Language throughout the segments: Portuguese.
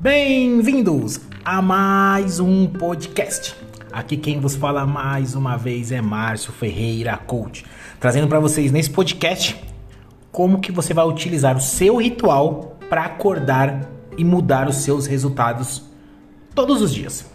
Bem-vindos a mais um podcast. Aqui quem vos fala mais uma vez é Márcio Ferreira Coach, trazendo para vocês nesse podcast como que você vai utilizar o seu ritual para acordar e mudar os seus resultados todos os dias.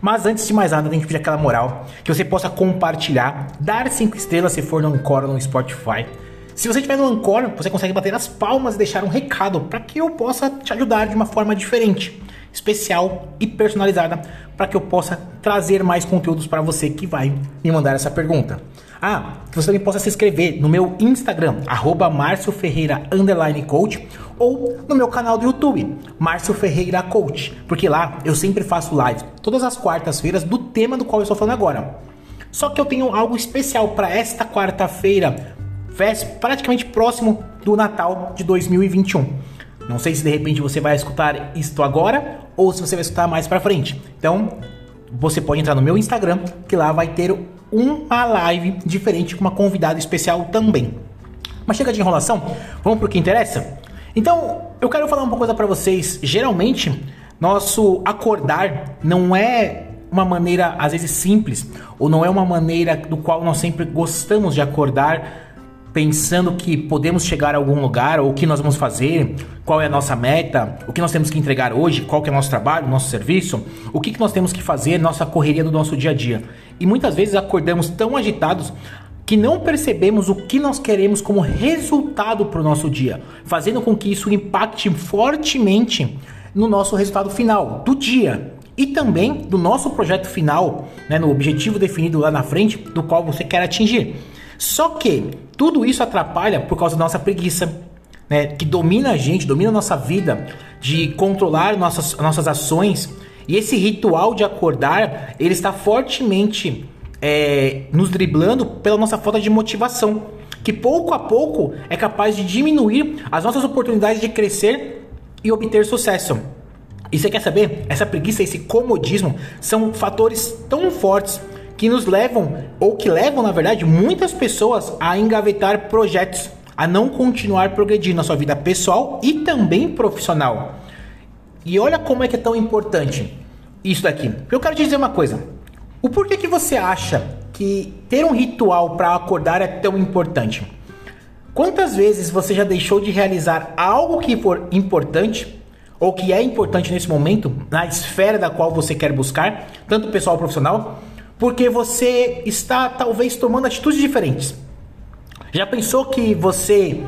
Mas antes de mais nada, tem que pedir aquela moral que você possa compartilhar, dar 5 estrelas se for no Encore ou no Spotify. Se você estiver no Encore, você consegue bater as palmas e deixar um recado para que eu possa te ajudar de uma forma diferente, especial e personalizada, para que eu possa trazer mais conteúdos para você que vai me mandar essa pergunta. Ah, que você também possa se inscrever no meu Instagram, arroba Márcio Ferreira Coach, ou no meu canal do YouTube, Márcio Ferreira Coach, porque lá eu sempre faço live todas as quartas-feiras do tema do qual eu estou falando agora. Só que eu tenho algo especial para esta quarta-feira, praticamente próximo do Natal de 2021. Não sei se de repente você vai escutar isto agora ou se você vai escutar mais para frente. Então, você pode entrar no meu Instagram, que lá vai ter uma live diferente com uma convidada especial também. Mas chega de enrolação, vamos pro que interessa? Então, eu quero falar uma coisa para vocês. Geralmente, nosso acordar não é uma maneira às vezes simples, ou não é uma maneira do qual nós sempre gostamos de acordar pensando que podemos chegar a algum lugar, ou o que nós vamos fazer, qual é a nossa meta, o que nós temos que entregar hoje, qual que é o nosso trabalho, nosso serviço, o que, que nós temos que fazer, nossa correria do nosso dia a dia. E muitas vezes acordamos tão agitados que não percebemos o que nós queremos como resultado para o nosso dia, fazendo com que isso impacte fortemente no nosso resultado final do dia e também do nosso projeto final, né, no objetivo definido lá na frente, do qual você quer atingir. Só que tudo isso atrapalha por causa da nossa preguiça, né, que domina a gente, domina a nossa vida, de controlar nossas, nossas ações. E esse ritual de acordar, ele está fortemente é, nos driblando pela nossa falta de motivação, que pouco a pouco é capaz de diminuir as nossas oportunidades de crescer e obter sucesso. E você quer saber? Essa preguiça, esse comodismo são fatores tão fortes que nos levam, ou que levam, na verdade, muitas pessoas a engavetar projetos, a não continuar progredindo na sua vida pessoal e também profissional. E olha como é que é tão importante isso daqui. Eu quero te dizer uma coisa. O porquê que você acha que ter um ritual para acordar é tão importante? Quantas vezes você já deixou de realizar algo que for importante ou que é importante nesse momento na esfera da qual você quer buscar, tanto pessoal ou profissional, porque você está talvez tomando atitudes diferentes. Já pensou que você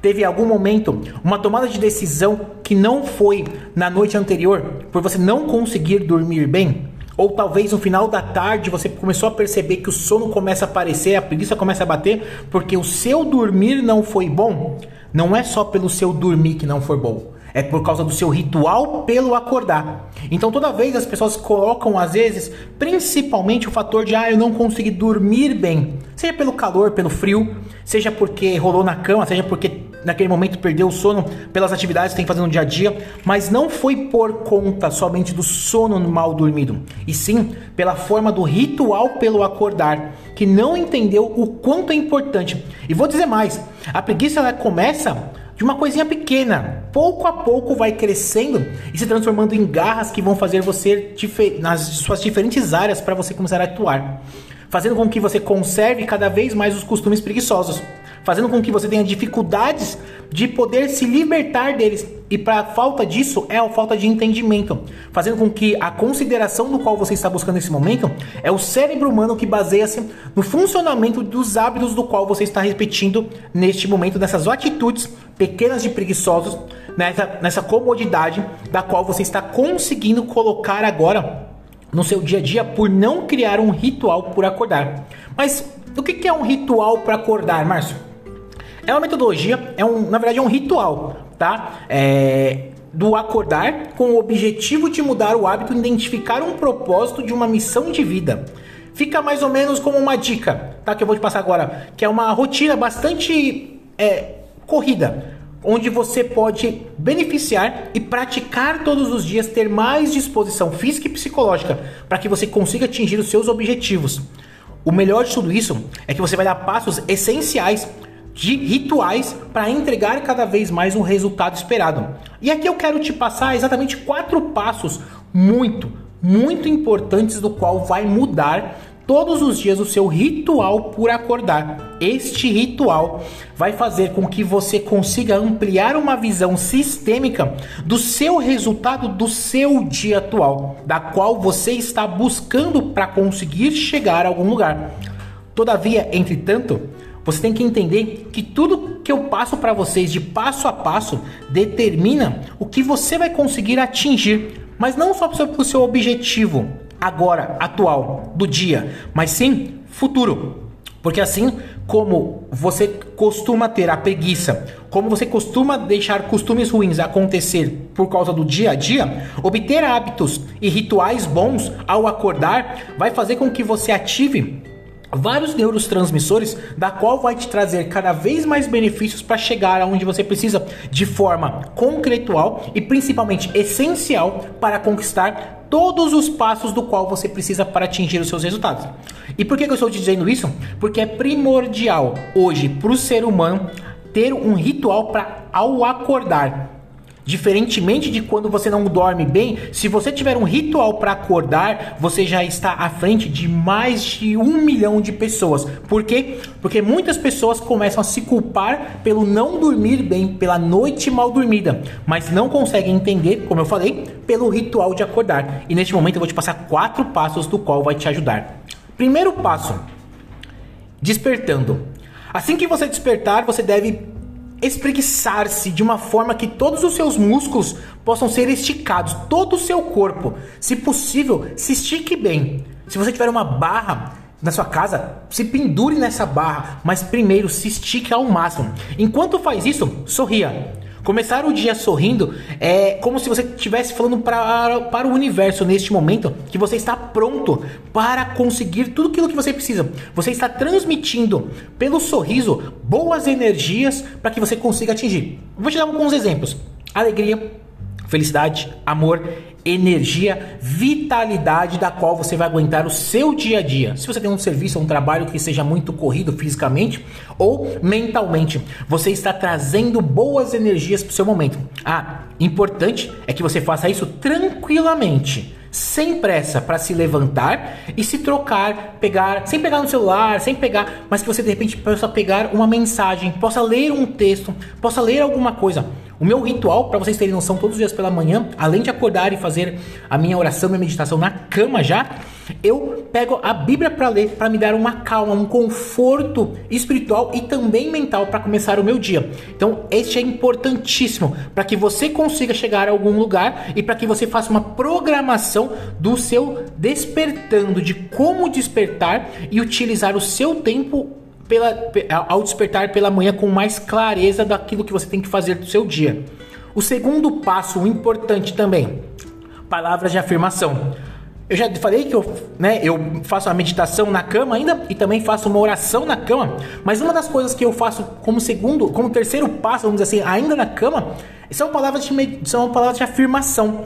teve algum momento uma tomada de decisão que não foi na noite anterior por você não conseguir dormir bem? Ou talvez no final da tarde você começou a perceber que o sono começa a aparecer, a preguiça começa a bater porque o seu dormir não foi bom? Não é só pelo seu dormir que não foi bom é por causa do seu ritual pelo acordar. Então toda vez as pessoas colocam às vezes, principalmente o fator de ah, eu não consegui dormir bem, seja pelo calor, pelo frio, seja porque rolou na cama, seja porque naquele momento perdeu o sono pelas atividades que tem que fazer no dia a dia, mas não foi por conta somente do sono mal dormido, e sim pela forma do ritual pelo acordar, que não entendeu o quanto é importante. E vou dizer mais, a preguiça ela começa de uma coisinha pequena, pouco a pouco vai crescendo e se transformando em garras que vão fazer você nas suas diferentes áreas para você começar a atuar, fazendo com que você conserve cada vez mais os costumes preguiçosos. Fazendo com que você tenha dificuldades de poder se libertar deles. E para falta disso é a falta de entendimento, fazendo com que a consideração do qual você está buscando nesse momento é o cérebro humano que baseia-se no funcionamento dos hábitos do qual você está repetindo neste momento, nessas atitudes pequenas de preguiçosos, nessa, nessa comodidade da qual você está conseguindo colocar agora no seu dia a dia por não criar um ritual por acordar. Mas o que é um ritual para acordar, Márcio? É uma metodologia, é um, na verdade é um ritual, tá? É, do acordar com o objetivo de mudar o hábito, identificar um propósito de uma missão de vida. Fica mais ou menos como uma dica, tá? Que eu vou te passar agora, que é uma rotina bastante é, corrida, onde você pode beneficiar e praticar todos os dias, ter mais disposição física e psicológica para que você consiga atingir os seus objetivos. O melhor de tudo isso é que você vai dar passos essenciais de rituais para entregar cada vez mais um resultado esperado. E aqui eu quero te passar exatamente quatro passos muito, muito importantes do qual vai mudar todos os dias o seu ritual por acordar. Este ritual vai fazer com que você consiga ampliar uma visão sistêmica do seu resultado do seu dia atual, da qual você está buscando para conseguir chegar a algum lugar. Todavia, entretanto, você tem que entender que tudo que eu passo para vocês de passo a passo determina o que você vai conseguir atingir, mas não só para o seu objetivo agora, atual, do dia, mas sim futuro. Porque assim como você costuma ter a preguiça, como você costuma deixar costumes ruins acontecer por causa do dia a dia, obter hábitos e rituais bons ao acordar vai fazer com que você ative vários neurotransmissores, da qual vai te trazer cada vez mais benefícios para chegar aonde você precisa de forma concretual e principalmente essencial para conquistar todos os passos do qual você precisa para atingir os seus resultados. E por que eu estou te dizendo isso? Porque é primordial hoje para o ser humano ter um ritual para ao acordar Diferentemente de quando você não dorme bem, se você tiver um ritual para acordar, você já está à frente de mais de um milhão de pessoas. Por quê? Porque muitas pessoas começam a se culpar pelo não dormir bem, pela noite mal dormida, mas não conseguem entender, como eu falei, pelo ritual de acordar. E neste momento eu vou te passar quatro passos do qual vai te ajudar. Primeiro passo: despertando. Assim que você despertar, você deve espreguiçar-se de uma forma que todos os seus músculos possam ser esticados, todo o seu corpo. Se possível, se estique bem. Se você tiver uma barra na sua casa, se pendure nessa barra, mas primeiro se estique ao máximo. Enquanto faz isso, sorria. Começar o dia sorrindo é como se você estivesse falando para, para o universo neste momento que você está pronto para conseguir tudo aquilo que você precisa. Você está transmitindo pelo sorriso boas energias para que você consiga atingir. Vou te dar alguns exemplos: alegria, felicidade, amor energia, vitalidade da qual você vai aguentar o seu dia a dia. Se você tem um serviço ou um trabalho que seja muito corrido fisicamente ou mentalmente, você está trazendo boas energias para o seu momento. Ah, importante é que você faça isso tranquilamente sem pressa para se levantar e se trocar, pegar, sem pegar no celular, sem pegar, mas que você de repente possa pegar uma mensagem, possa ler um texto, possa ler alguma coisa. O meu ritual, para vocês terem noção, todos os dias pela manhã, além de acordar e fazer a minha oração, minha meditação na cama já, eu pego a Bíblia para ler, para me dar uma calma, um conforto espiritual e também mental para começar o meu dia. Então, este é importantíssimo para que você consiga chegar a algum lugar e para que você faça uma programação do seu despertando, de como despertar e utilizar o seu tempo pela, ao despertar pela manhã com mais clareza daquilo que você tem que fazer do seu dia. O segundo passo importante também, palavras de afirmação. Eu já falei que eu, né, eu faço a meditação na cama ainda e também faço uma oração na cama, mas uma das coisas que eu faço como segundo, como terceiro passo, vamos dizer assim, ainda na cama, são palavras de, são palavras de afirmação.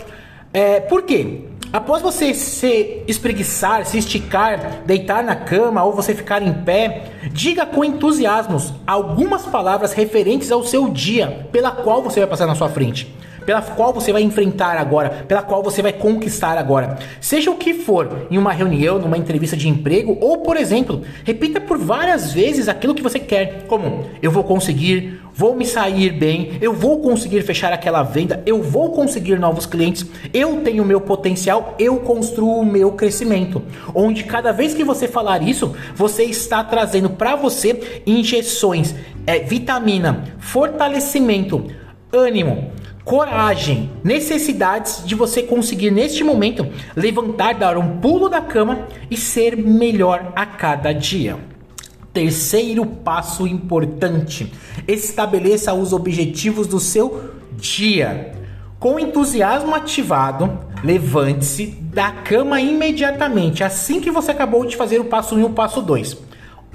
É, por quê? Após você se espreguiçar, se esticar, deitar na cama ou você ficar em pé, diga com entusiasmo algumas palavras referentes ao seu dia, pela qual você vai passar na sua frente pela qual você vai enfrentar agora, pela qual você vai conquistar agora. Seja o que for, em uma reunião, numa entrevista de emprego, ou por exemplo, repita por várias vezes aquilo que você quer, como eu vou conseguir, vou me sair bem, eu vou conseguir fechar aquela venda, eu vou conseguir novos clientes, eu tenho meu potencial, eu construo o meu crescimento. Onde cada vez que você falar isso, você está trazendo para você injeções, é, vitamina, fortalecimento, ânimo, coragem, necessidades de você conseguir neste momento levantar, dar um pulo da cama e ser melhor a cada dia. Terceiro passo importante: estabeleça os objetivos do seu dia. Com entusiasmo ativado, levante-se da cama imediatamente, assim que você acabou de fazer o passo 1 um e o passo 2.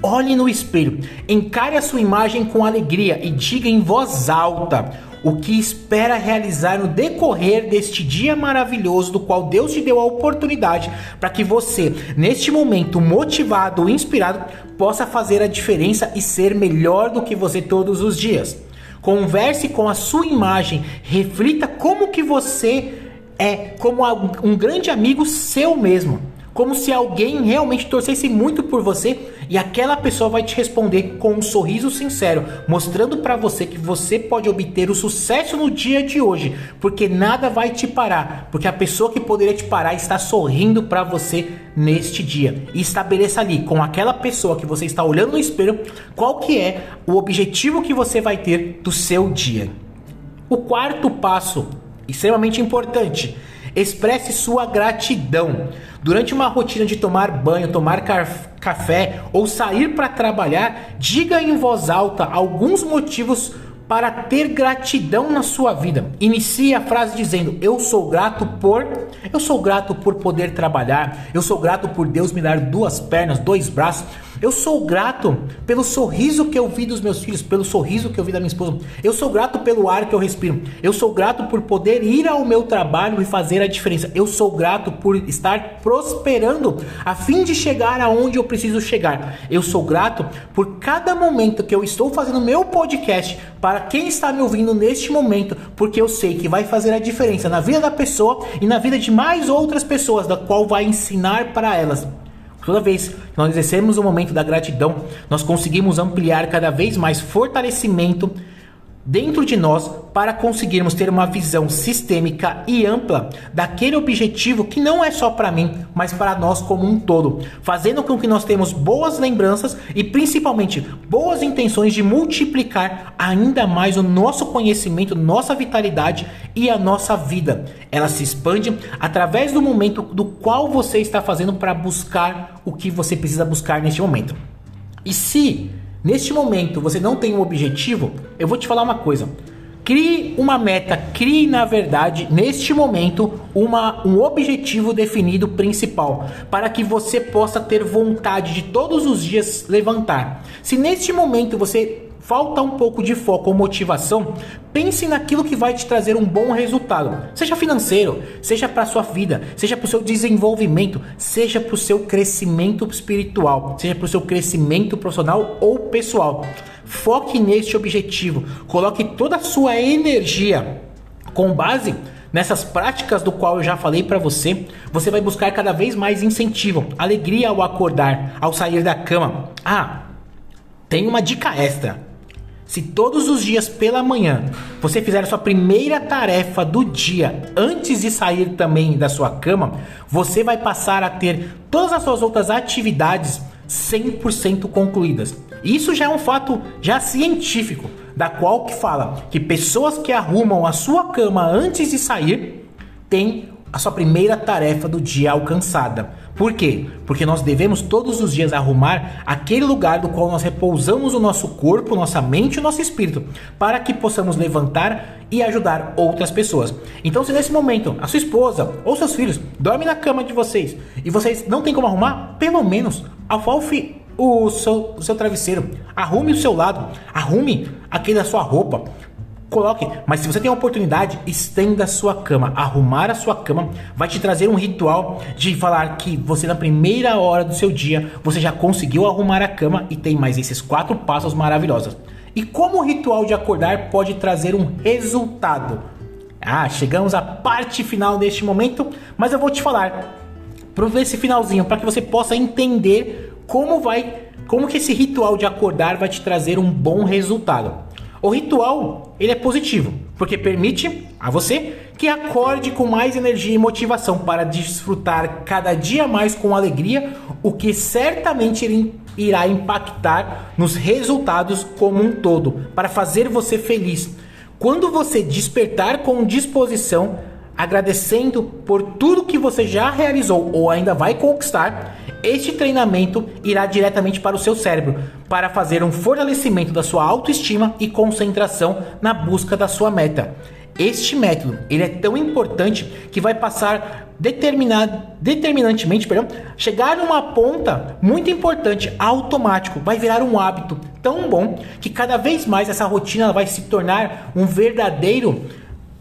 Olhe no espelho, encare a sua imagem com alegria e diga em voz alta o que espera realizar no decorrer deste dia maravilhoso do qual Deus te deu a oportunidade para que você, neste momento motivado, inspirado, possa fazer a diferença e ser melhor do que você todos os dias. Converse com a sua imagem, reflita como que você é, como um grande amigo seu mesmo como se alguém realmente torcesse muito por você e aquela pessoa vai te responder com um sorriso sincero, mostrando para você que você pode obter o sucesso no dia de hoje, porque nada vai te parar, porque a pessoa que poderia te parar está sorrindo para você neste dia. E estabeleça ali com aquela pessoa que você está olhando no espelho qual que é o objetivo que você vai ter do seu dia. O quarto passo, extremamente importante, expresse sua gratidão. Durante uma rotina de tomar banho, tomar café ou sair para trabalhar, diga em voz alta alguns motivos para ter gratidão na sua vida. Inicie a frase dizendo: Eu sou grato por. Eu sou grato por poder trabalhar. Eu sou grato por Deus me dar duas pernas, dois braços. Eu sou grato pelo sorriso que eu vi dos meus filhos, pelo sorriso que eu vi da minha esposa. Eu sou grato pelo ar que eu respiro. Eu sou grato por poder ir ao meu trabalho e fazer a diferença. Eu sou grato por estar prosperando a fim de chegar aonde eu preciso chegar. Eu sou grato por cada momento que eu estou fazendo meu podcast para quem está me ouvindo neste momento, porque eu sei que vai fazer a diferença na vida da pessoa e na vida de mais outras pessoas, da qual vai ensinar para elas. Toda vez que nós exercemos o momento da gratidão, nós conseguimos ampliar cada vez mais fortalecimento dentro de nós para conseguirmos ter uma visão sistêmica e ampla daquele objetivo que não é só para mim, mas para nós como um todo, fazendo com que nós tenhamos boas lembranças e principalmente boas intenções de multiplicar ainda mais o nosso conhecimento, nossa vitalidade e a nossa vida. Ela se expande através do momento do qual você está fazendo para buscar o que você precisa buscar neste momento. E se neste momento você não tem um objetivo, eu vou te falar uma coisa. Crie uma meta, crie na verdade, neste momento, uma, um objetivo definido principal, para que você possa ter vontade de todos os dias levantar. Se neste momento você falta um pouco de foco ou motivação, pense naquilo que vai te trazer um bom resultado, seja financeiro, seja para sua vida, seja para o seu desenvolvimento, seja para o seu crescimento espiritual, seja para o seu crescimento profissional ou pessoal. Foque neste objetivo, coloque toda a sua energia com base Nessas práticas do qual eu já falei para você, você vai buscar cada vez mais incentivo, alegria ao acordar, ao sair da cama. Ah, tem uma dica extra. Se todos os dias pela manhã você fizer a sua primeira tarefa do dia antes de sair também da sua cama, você vai passar a ter todas as suas outras atividades 100% concluídas. Isso já é um fato já científico, da qual que fala que pessoas que arrumam a sua cama antes de sair têm a sua primeira tarefa do dia alcançada. Por quê? Porque nós devemos todos os dias arrumar aquele lugar do qual nós repousamos o nosso corpo, nossa mente e o nosso espírito, para que possamos levantar e ajudar outras pessoas. Então, se nesse momento a sua esposa ou seus filhos dormem na cama de vocês e vocês não têm como arrumar, pelo menos alfofe o seu, o seu travesseiro, arrume o seu lado, arrume aquele da sua roupa, coloque. Mas se você tem a oportunidade, estenda a sua cama. Arrumar a sua cama vai te trazer um ritual de falar que você na primeira hora do seu dia você já conseguiu arrumar a cama e tem mais esses quatro passos maravilhosos. E como o ritual de acordar pode trazer um resultado? Ah, chegamos à parte final deste momento, mas eu vou te falar para esse finalzinho para que você possa entender como vai, como que esse ritual de acordar vai te trazer um bom resultado. O ritual, ele é positivo, porque permite a você que acorde com mais energia e motivação para desfrutar cada dia mais com alegria, o que certamente irá impactar nos resultados como um todo, para fazer você feliz. Quando você despertar com disposição, agradecendo por tudo que você já realizou ou ainda vai conquistar, este treinamento irá diretamente para o seu cérebro para fazer um fortalecimento da sua autoestima e concentração na busca da sua meta. Este método ele é tão importante que vai passar determinantemente, perdão, chegar numa ponta muito importante, automático, vai virar um hábito tão bom que cada vez mais essa rotina vai se tornar um verdadeiro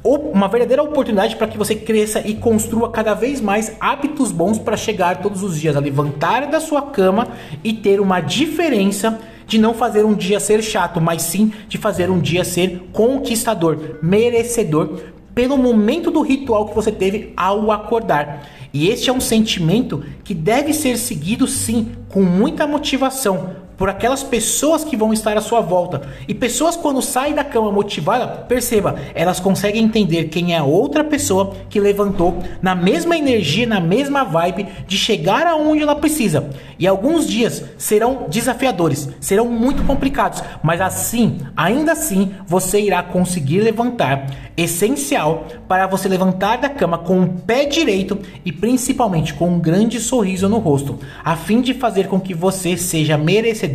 uma verdadeira oportunidade para que você cresça e construa cada vez mais hábitos bons para chegar todos os dias a levantar da sua cama e ter uma diferença de não fazer um dia ser chato, mas sim de fazer um dia ser conquistador, merecedor pelo momento do ritual que você teve ao acordar. E este é um sentimento que deve ser seguido sim com muita motivação, por aquelas pessoas que vão estar à sua volta. E pessoas quando saem da cama motivada, perceba, elas conseguem entender quem é a outra pessoa que levantou na mesma energia, na mesma vibe de chegar aonde ela precisa. E alguns dias serão desafiadores, serão muito complicados, mas assim, ainda assim, você irá conseguir levantar. Essencial para você levantar da cama com o pé direito e principalmente com um grande sorriso no rosto, a fim de fazer com que você seja merecedor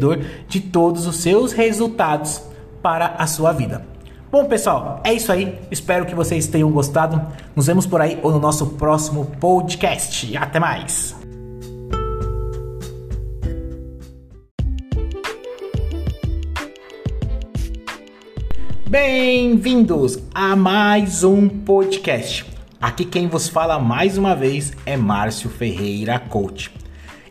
de todos os seus resultados para a sua vida. Bom, pessoal, é isso aí. Espero que vocês tenham gostado. Nos vemos por aí ou no nosso próximo podcast. Até mais! Bem-vindos a mais um podcast. Aqui quem vos fala mais uma vez é Márcio Ferreira Coach.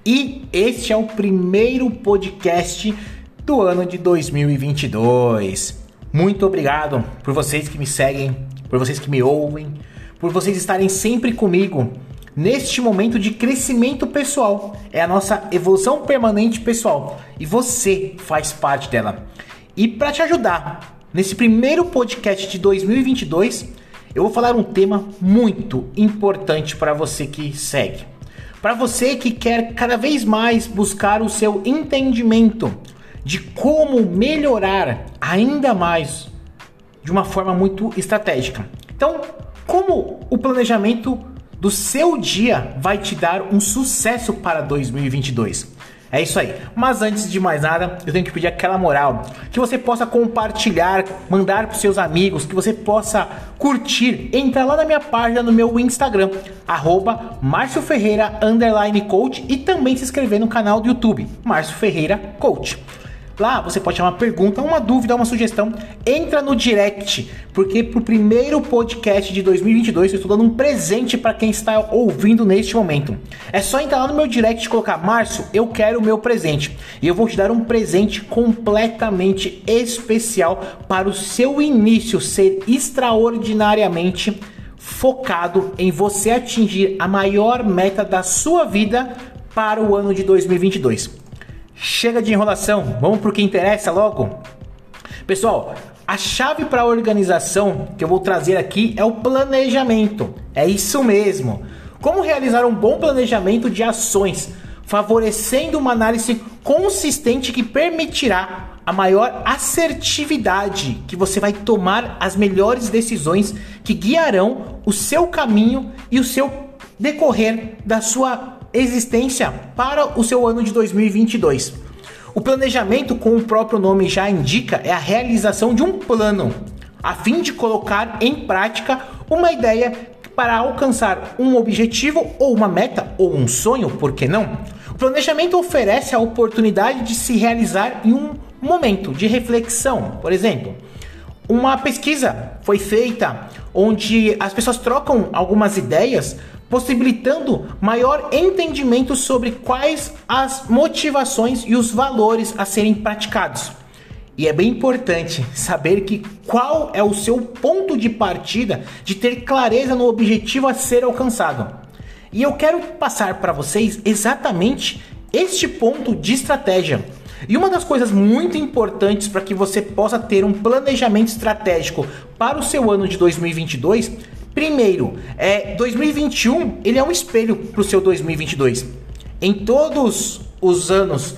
E este é o primeiro podcast do ano de 2022. Muito obrigado por vocês que me seguem, por vocês que me ouvem, por vocês estarem sempre comigo neste momento de crescimento pessoal. É a nossa evolução permanente pessoal e você faz parte dela. E para te ajudar nesse primeiro podcast de 2022, eu vou falar um tema muito importante para você que segue para você que quer cada vez mais buscar o seu entendimento de como melhorar ainda mais de uma forma muito estratégica. Então, como o planejamento do seu dia vai te dar um sucesso para 2022? É isso aí. Mas antes de mais nada, eu tenho que pedir aquela moral, que você possa compartilhar, mandar para seus amigos, que você possa curtir, entrar lá na minha página no meu Instagram, arroba Márcio Ferreira Coach e também se inscrever no canal do YouTube, Márcio Ferreira Coach. Lá você pode chamar uma pergunta, uma dúvida, uma sugestão. Entra no direct, porque pro primeiro podcast de 2022 eu estou dando um presente para quem está ouvindo neste momento. É só entrar lá no meu direct e colocar: Márcio, eu quero o meu presente. E eu vou te dar um presente completamente especial para o seu início ser extraordinariamente focado em você atingir a maior meta da sua vida para o ano de 2022. Chega de enrolação, vamos para o que interessa logo. Pessoal, a chave para a organização que eu vou trazer aqui é o planejamento. É isso mesmo. Como realizar um bom planejamento de ações, favorecendo uma análise consistente que permitirá a maior assertividade que você vai tomar as melhores decisões que guiarão o seu caminho e o seu decorrer da sua existência para o seu ano de 2022. O planejamento, como o próprio nome já indica, é a realização de um plano, a fim de colocar em prática uma ideia para alcançar um objetivo ou uma meta ou um sonho, por que não? O planejamento oferece a oportunidade de se realizar em um momento de reflexão, por exemplo. Uma pesquisa foi feita onde as pessoas trocam algumas ideias possibilitando maior entendimento sobre quais as motivações e os valores a serem praticados. E é bem importante saber que qual é o seu ponto de partida de ter clareza no objetivo a ser alcançado. E eu quero passar para vocês exatamente este ponto de estratégia. E uma das coisas muito importantes para que você possa ter um planejamento estratégico para o seu ano de 2022 Primeiro, é 2021 ele é um espelho para o seu 2022. Em todos os anos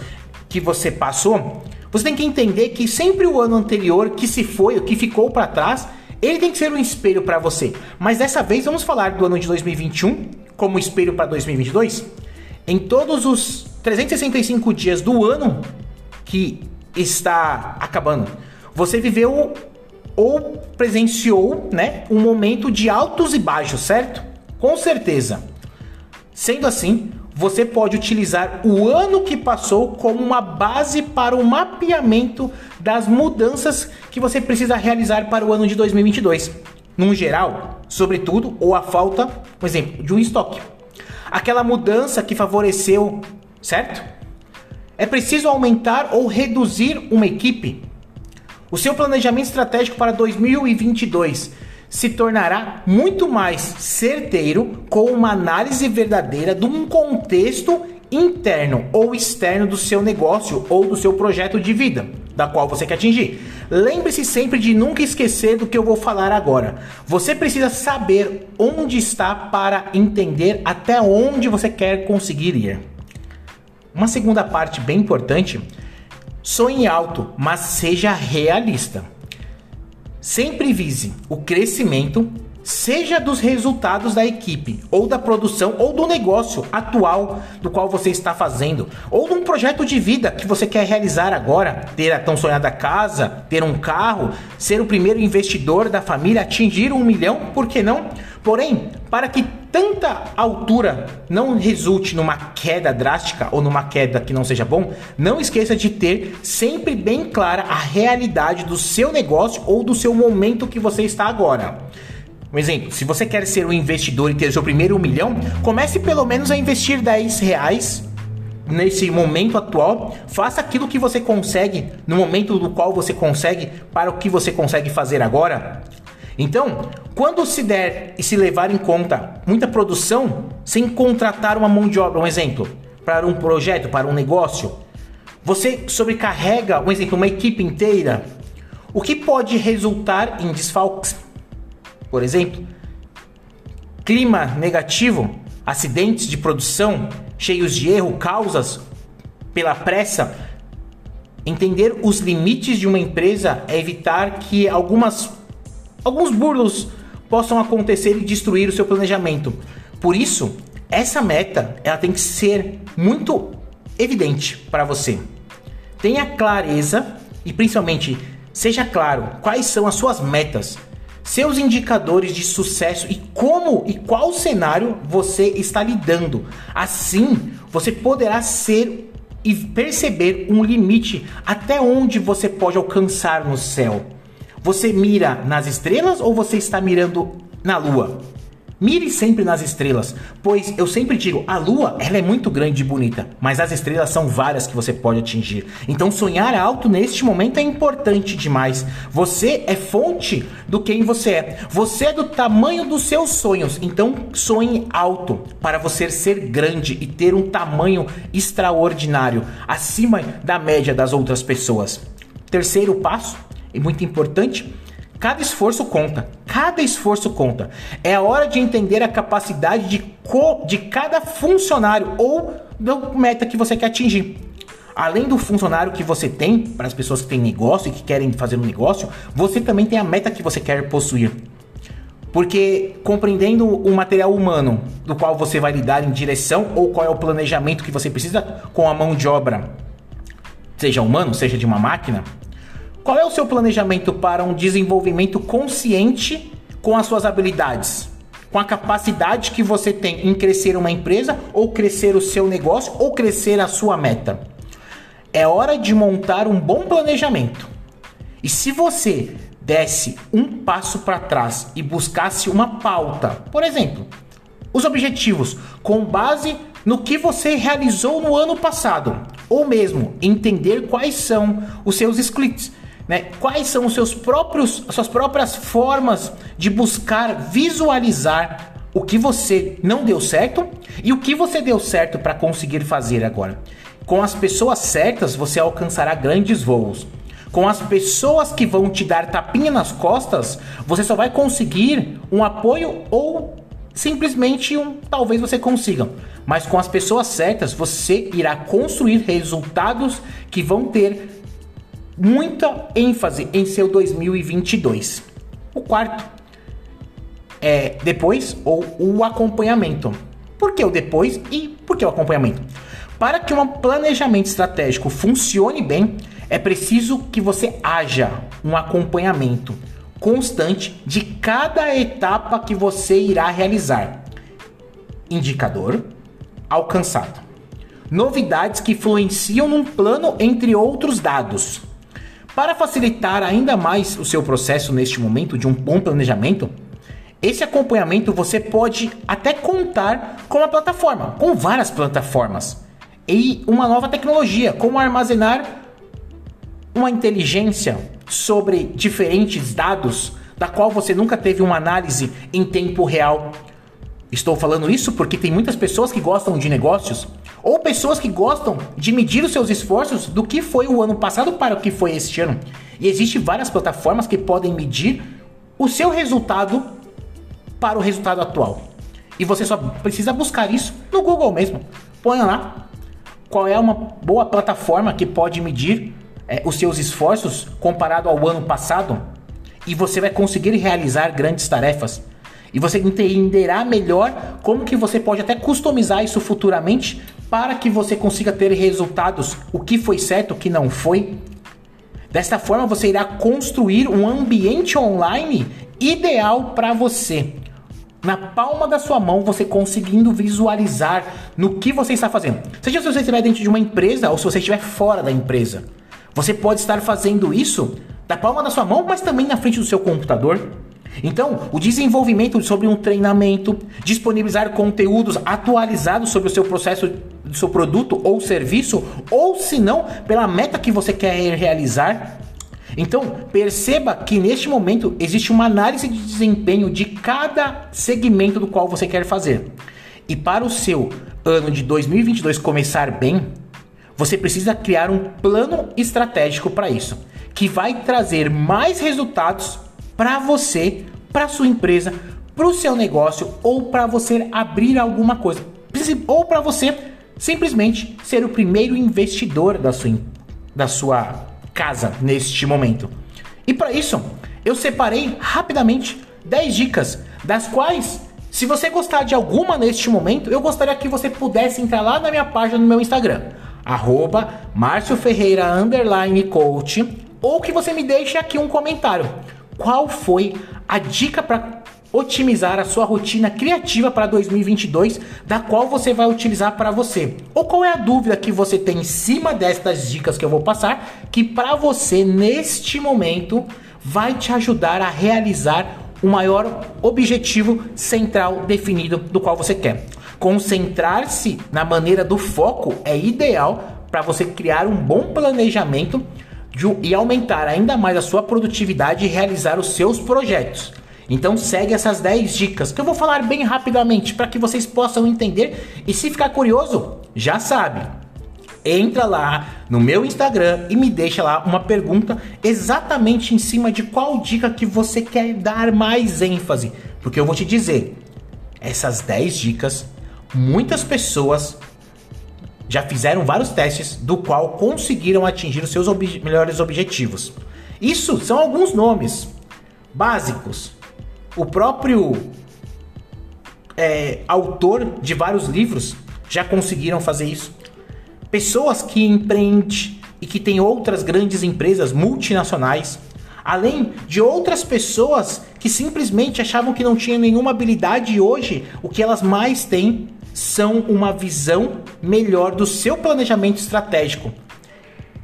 que você passou, você tem que entender que sempre o ano anterior que se foi, o que ficou para trás, ele tem que ser um espelho para você. Mas dessa vez vamos falar do ano de 2021 como espelho para 2022. Em todos os 365 dias do ano que está acabando, você viveu ou presenciou, né, um momento de altos e baixos, certo? Com certeza. Sendo assim, você pode utilizar o ano que passou como uma base para o mapeamento das mudanças que você precisa realizar para o ano de 2022. Num geral, sobretudo, ou a falta, por exemplo, de um estoque. Aquela mudança que favoreceu, certo? É preciso aumentar ou reduzir uma equipe? O seu planejamento estratégico para 2022 se tornará muito mais certeiro com uma análise verdadeira de um contexto interno ou externo do seu negócio ou do seu projeto de vida, da qual você quer atingir. Lembre-se sempre de nunca esquecer do que eu vou falar agora. Você precisa saber onde está para entender até onde você quer conseguir ir. Uma segunda parte bem importante: sonhe alto, mas seja realista. Sempre vise o crescimento, seja dos resultados da equipe, ou da produção, ou do negócio atual do qual você está fazendo, ou de um projeto de vida que você quer realizar agora, ter a tão sonhada casa, ter um carro, ser o primeiro investidor da família, atingir um milhão, por que não? Porém, para que tanta altura não resulte numa queda drástica ou numa queda que não seja bom, não esqueça de ter sempre bem clara a realidade do seu negócio ou do seu momento que você está agora. Um exemplo, se você quer ser um investidor e ter seu primeiro milhão, comece pelo menos a investir 10 reais nesse momento atual, faça aquilo que você consegue no momento do qual você consegue para o que você consegue fazer agora. Então, quando se der e se levar em conta muita produção sem contratar uma mão de obra, um exemplo, para um projeto, para um negócio, você sobrecarrega, um exemplo, uma equipe inteira, o que pode resultar em desfalques. Por exemplo, clima negativo, acidentes de produção cheios de erro, causas pela pressa. Entender os limites de uma empresa é evitar que algumas alguns burlos possam acontecer e destruir o seu planejamento. Por isso, essa meta ela tem que ser muito evidente para você. Tenha clareza e principalmente seja claro quais são as suas metas, seus indicadores de sucesso e como e qual cenário você está lidando. Assim, você poderá ser e perceber um limite até onde você pode alcançar no céu. Você mira nas estrelas ou você está mirando na lua? Mire sempre nas estrelas, pois eu sempre digo, a lua ela é muito grande e bonita, mas as estrelas são várias que você pode atingir. Então sonhar alto neste momento é importante demais. Você é fonte do quem você é. Você é do tamanho dos seus sonhos. Então sonhe alto para você ser grande e ter um tamanho extraordinário, acima da média das outras pessoas. Terceiro passo, e muito importante, cada esforço conta. Cada esforço conta. É a hora de entender a capacidade de, co de cada funcionário ou da meta que você quer atingir. Além do funcionário que você tem, para as pessoas que têm negócio e que querem fazer um negócio, você também tem a meta que você quer possuir. Porque compreendendo o material humano do qual você vai lidar em direção ou qual é o planejamento que você precisa com a mão de obra, seja humano, seja de uma máquina, qual é o seu planejamento para um desenvolvimento consciente com as suas habilidades? Com a capacidade que você tem em crescer uma empresa, ou crescer o seu negócio, ou crescer a sua meta? É hora de montar um bom planejamento. E se você desse um passo para trás e buscasse uma pauta, por exemplo, os objetivos com base no que você realizou no ano passado, ou mesmo entender quais são os seus splits né? Quais são os seus próprios, as suas próprias formas de buscar visualizar o que você não deu certo e o que você deu certo para conseguir fazer agora. Com as pessoas certas, você alcançará grandes voos. Com as pessoas que vão te dar tapinha nas costas, você só vai conseguir um apoio ou simplesmente um talvez você consiga. Mas com as pessoas certas, você irá construir resultados que vão ter muita ênfase em seu 2022. O quarto é depois ou o acompanhamento. Por que o depois e por que o acompanhamento? Para que um planejamento estratégico funcione bem, é preciso que você haja um acompanhamento. constante de cada etapa que você irá realizar. Indicador alcançado. Novidades que influenciam num plano entre outros dados. Para facilitar ainda mais o seu processo neste momento de um bom planejamento, esse acompanhamento você pode até contar com uma plataforma, com várias plataformas e uma nova tecnologia, como armazenar uma inteligência sobre diferentes dados da qual você nunca teve uma análise em tempo real. Estou falando isso porque tem muitas pessoas que gostam de negócios ou pessoas que gostam de medir os seus esforços do que foi o ano passado para o que foi este ano. E existem várias plataformas que podem medir o seu resultado para o resultado atual. E você só precisa buscar isso no Google mesmo. Põe lá qual é uma boa plataforma que pode medir é, os seus esforços comparado ao ano passado e você vai conseguir realizar grandes tarefas. E você entenderá melhor como que você pode até customizar isso futuramente para que você consiga ter resultados, o que foi certo, o que não foi. Desta forma, você irá construir um ambiente online ideal para você. Na palma da sua mão, você conseguindo visualizar no que você está fazendo. Seja se você estiver dentro de uma empresa ou se você estiver fora da empresa. Você pode estar fazendo isso da palma da sua mão, mas também na frente do seu computador. Então, o desenvolvimento sobre um treinamento, disponibilizar conteúdos atualizados sobre o seu processo, do seu produto ou serviço, ou se não, pela meta que você quer realizar. Então, perceba que neste momento existe uma análise de desempenho de cada segmento do qual você quer fazer. E para o seu ano de 2022 começar bem, você precisa criar um plano estratégico para isso, que vai trazer mais resultados para você, para sua empresa, para o seu negócio ou para você abrir alguma coisa, ou para você simplesmente ser o primeiro investidor da sua, da sua casa neste momento. E para isso, eu separei rapidamente 10 dicas, das quais, se você gostar de alguma neste momento, eu gostaria que você pudesse entrar lá na minha página no meu Instagram, arroba Coach, ou que você me deixe aqui um comentário qual foi a dica para otimizar a sua rotina criativa para 2022, da qual você vai utilizar para você. Ou qual é a dúvida que você tem em cima destas dicas que eu vou passar, que para você neste momento vai te ajudar a realizar o maior objetivo central definido do qual você quer. Concentrar-se na maneira do foco é ideal para você criar um bom planejamento e aumentar ainda mais a sua produtividade e realizar os seus projetos. Então segue essas 10 dicas que eu vou falar bem rapidamente para que vocês possam entender e se ficar curioso, já sabe. Entra lá no meu Instagram e me deixa lá uma pergunta exatamente em cima de qual dica que você quer dar mais ênfase, porque eu vou te dizer, essas 10 dicas muitas pessoas já fizeram vários testes do qual conseguiram atingir os seus melhores objetivos. Isso são alguns nomes básicos. O próprio é, autor de vários livros já conseguiram fazer isso. Pessoas que empreendem e que têm outras grandes empresas multinacionais, além de outras pessoas que simplesmente achavam que não tinham nenhuma habilidade e hoje o que elas mais têm são uma visão melhor do seu planejamento estratégico.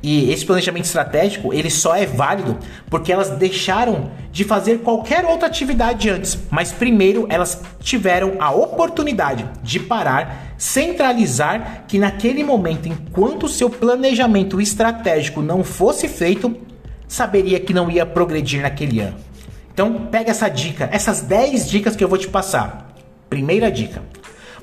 E esse planejamento estratégico, ele só é válido porque elas deixaram de fazer qualquer outra atividade antes, mas primeiro elas tiveram a oportunidade de parar, centralizar que naquele momento, enquanto seu planejamento estratégico não fosse feito, saberia que não ia progredir naquele ano. Então, pega essa dica, essas 10 dicas que eu vou te passar. Primeira dica: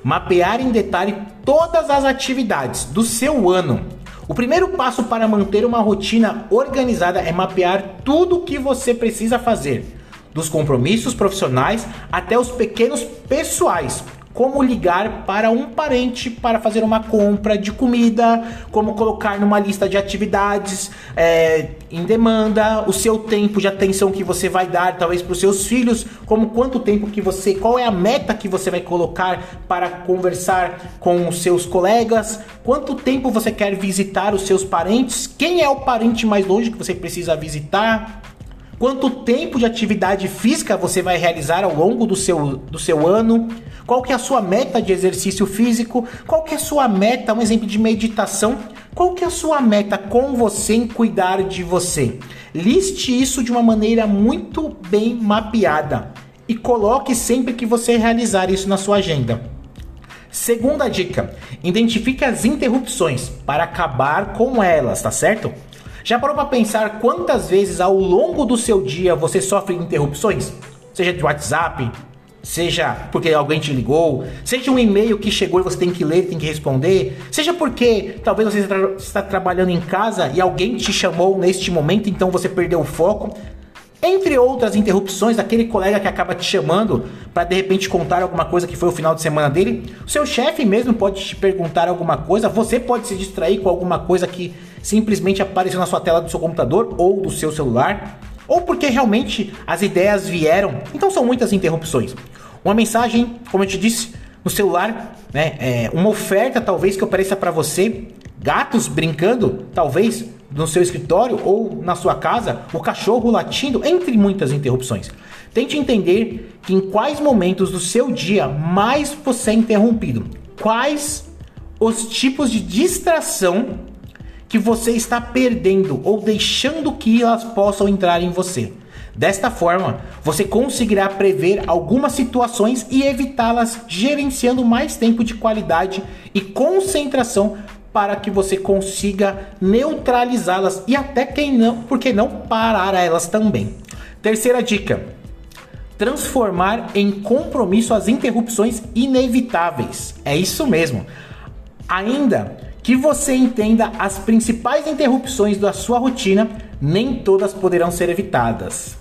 mapear em detalhe todas as atividades do seu ano. O primeiro passo para manter uma rotina organizada é mapear tudo o que você precisa fazer, dos compromissos profissionais até os pequenos pessoais, como ligar para um parente para fazer uma compra de comida, como colocar numa lista de atividades é, em demanda, o seu tempo de atenção que você vai dar, talvez para os seus filhos, como quanto tempo que você, qual é a meta que você vai colocar para conversar com os seus colegas, quanto tempo você quer visitar os seus parentes, quem é o parente mais longe que você precisa visitar quanto tempo de atividade física você vai realizar ao longo do seu, do seu ano, qual que é a sua meta de exercício físico, qual que é a sua meta, um exemplo de meditação, qual que é a sua meta com você em cuidar de você. Liste isso de uma maneira muito bem mapeada e coloque sempre que você realizar isso na sua agenda. Segunda dica: identifique as interrupções para acabar com elas, tá certo? Já parou para pensar quantas vezes ao longo do seu dia você sofre interrupções? Seja de WhatsApp, seja porque alguém te ligou, seja um e-mail que chegou e você tem que ler, tem que responder, seja porque talvez você está trabalhando em casa e alguém te chamou neste momento, então você perdeu o foco. Entre outras interrupções, aquele colega que acaba te chamando para de repente contar alguma coisa que foi o final de semana dele, o seu chefe mesmo pode te perguntar alguma coisa, você pode se distrair com alguma coisa que simplesmente apareceu na sua tela do seu computador ou do seu celular, ou porque realmente as ideias vieram. Então são muitas interrupções. Uma mensagem, como eu te disse, no celular, né? É, uma oferta talvez que apareça para você, gatos brincando, talvez no seu escritório ou na sua casa, o cachorro latindo, entre muitas interrupções. Tente entender que em quais momentos do seu dia mais você é interrompido. Quais os tipos de distração que você está perdendo ou deixando que elas possam entrar em você. Desta forma, você conseguirá prever algumas situações e evitá-las, gerenciando mais tempo de qualidade e concentração para que você consiga neutralizá-las e até quem não, porque não parar elas também. Terceira dica: transformar em compromisso as interrupções inevitáveis. É isso mesmo. Ainda que você entenda as principais interrupções da sua rotina, nem todas poderão ser evitadas.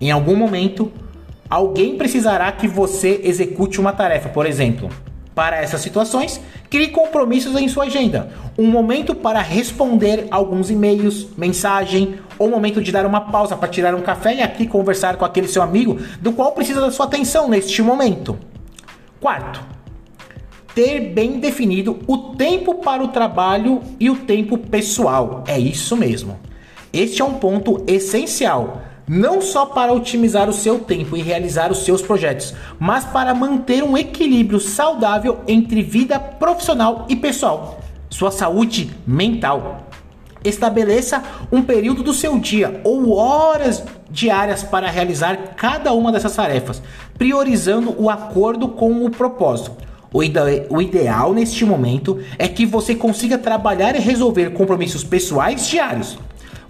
Em algum momento, alguém precisará que você execute uma tarefa, por exemplo, para essas situações, crie compromissos em sua agenda. Um momento para responder alguns e-mails, mensagem, ou um momento de dar uma pausa para tirar um café e aqui conversar com aquele seu amigo do qual precisa da sua atenção neste momento. Quarto, ter bem definido o tempo para o trabalho e o tempo pessoal. É isso mesmo. Este é um ponto essencial não só para otimizar o seu tempo e realizar os seus projetos, mas para manter um equilíbrio saudável entre vida profissional e pessoal, sua saúde mental. Estabeleça um período do seu dia ou horas diárias para realizar cada uma dessas tarefas, priorizando o acordo com o propósito. O, ide o ideal neste momento é que você consiga trabalhar e resolver compromissos pessoais diários.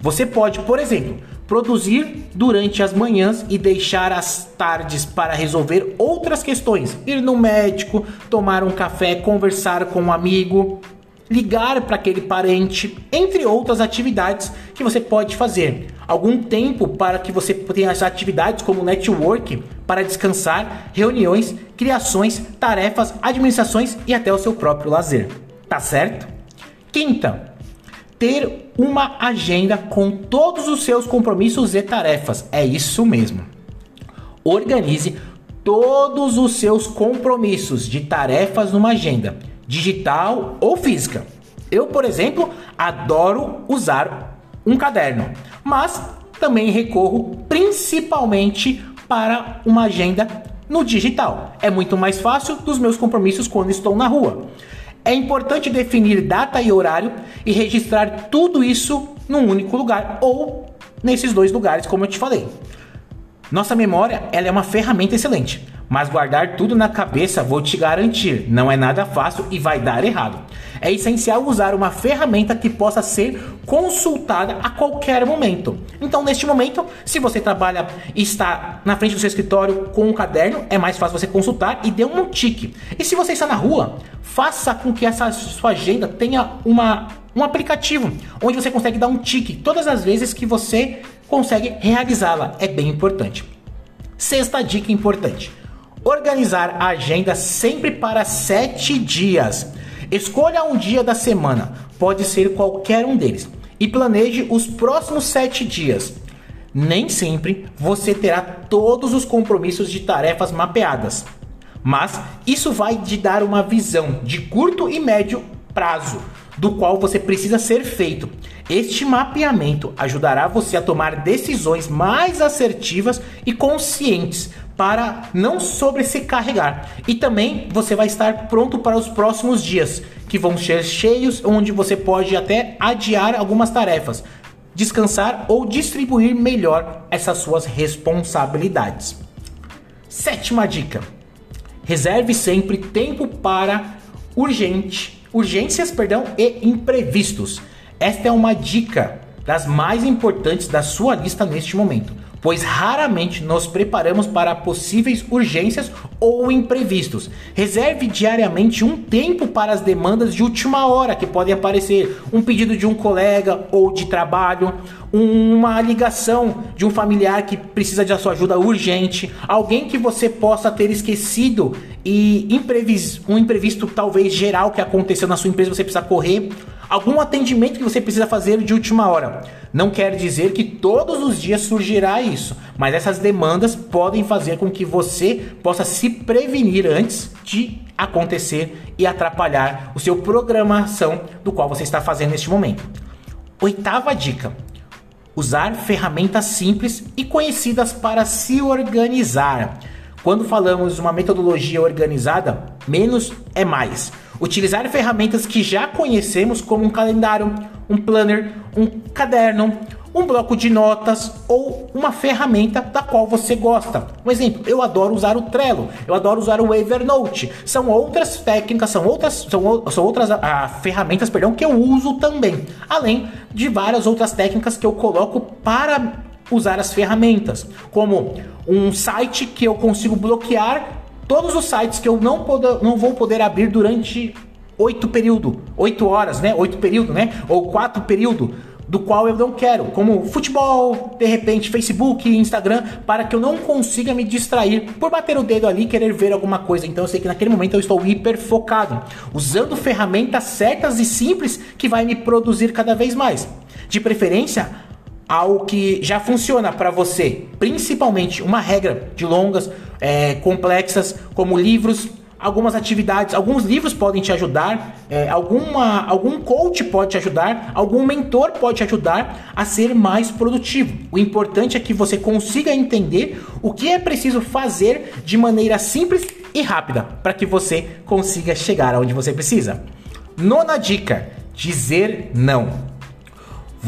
Você pode, por exemplo, produzir durante as manhãs e deixar as tardes para resolver outras questões, ir no médico, tomar um café, conversar com um amigo, ligar para aquele parente, entre outras atividades que você pode fazer. Algum tempo para que você tenha as atividades como network para descansar, reuniões, criações, tarefas, administrações e até o seu próprio lazer. Tá certo? Quinta, ter uma agenda com todos os seus compromissos e tarefas. É isso mesmo. Organize todos os seus compromissos de tarefas numa agenda, digital ou física. Eu, por exemplo, adoro usar um caderno, mas também recorro principalmente para uma agenda no digital. É muito mais fácil dos meus compromissos quando estou na rua. É importante definir data e horário e registrar tudo isso num único lugar ou nesses dois lugares, como eu te falei. Nossa memória ela é uma ferramenta excelente, mas guardar tudo na cabeça, vou te garantir, não é nada fácil e vai dar errado. É essencial usar uma ferramenta que possa ser consultada a qualquer momento. Então, neste momento, se você trabalha e está na frente do seu escritório com um caderno, é mais fácil você consultar e dê um tique. E se você está na rua, faça com que essa sua agenda tenha uma, um aplicativo onde você consegue dar um tique todas as vezes que você consegue realizá-la. É bem importante. Sexta dica importante: organizar a agenda sempre para sete dias. Escolha um dia da semana, pode ser qualquer um deles, e planeje os próximos sete dias. Nem sempre você terá todos os compromissos de tarefas mapeadas, mas isso vai te dar uma visão de curto e médio prazo do qual você precisa ser feito. Este mapeamento ajudará você a tomar decisões mais assertivas e conscientes para não sobre se carregar. E também você vai estar pronto para os próximos dias, que vão ser cheios, onde você pode até adiar algumas tarefas, descansar ou distribuir melhor essas suas responsabilidades. Sétima dica: reserve sempre tempo para urgente, urgências, perdão, e imprevistos. Esta é uma dica das mais importantes da sua lista neste momento pois raramente nos preparamos para possíveis urgências ou imprevistos. Reserve diariamente um tempo para as demandas de última hora que podem aparecer, um pedido de um colega ou de trabalho, uma ligação de um familiar que precisa de sua ajuda urgente, alguém que você possa ter esquecido e imprevis, um imprevisto talvez geral que aconteceu na sua empresa, você precisa correr algum atendimento que você precisa fazer de última hora. Não quer dizer que todos os dias surgirá isso, mas essas demandas podem fazer com que você possa se prevenir antes de acontecer e atrapalhar o seu programação do qual você está fazendo neste momento. Oitava dica: usar ferramentas simples e conhecidas para se organizar. Quando falamos de uma metodologia organizada, menos é mais. Utilizar ferramentas que já conhecemos, como um calendário, um planner, um caderno, um bloco de notas ou uma ferramenta da qual você gosta. Um exemplo, eu adoro usar o Trello, eu adoro usar o Evernote. São outras técnicas, são outras, são, são outras ah, ferramentas, perdão, que eu uso também. Além de várias outras técnicas que eu coloco para usar as ferramentas, como um site que eu consigo bloquear todos os sites que eu não, poder, não vou poder abrir durante oito período, oito horas, né? Oito período, né? Ou quatro período, do qual eu não quero, como futebol, de repente Facebook, Instagram, para que eu não consiga me distrair por bater o dedo ali e querer ver alguma coisa. Então eu sei que naquele momento eu estou hiper focado, usando ferramentas certas e simples que vai me produzir cada vez mais. De preferência, algo que já funciona para você, principalmente uma regra de longas, é, complexas, como livros, algumas atividades, alguns livros podem te ajudar, é, alguma, algum coach pode te ajudar, algum mentor pode te ajudar a ser mais produtivo. O importante é que você consiga entender o que é preciso fazer de maneira simples e rápida para que você consiga chegar aonde você precisa. Nona dica: dizer não.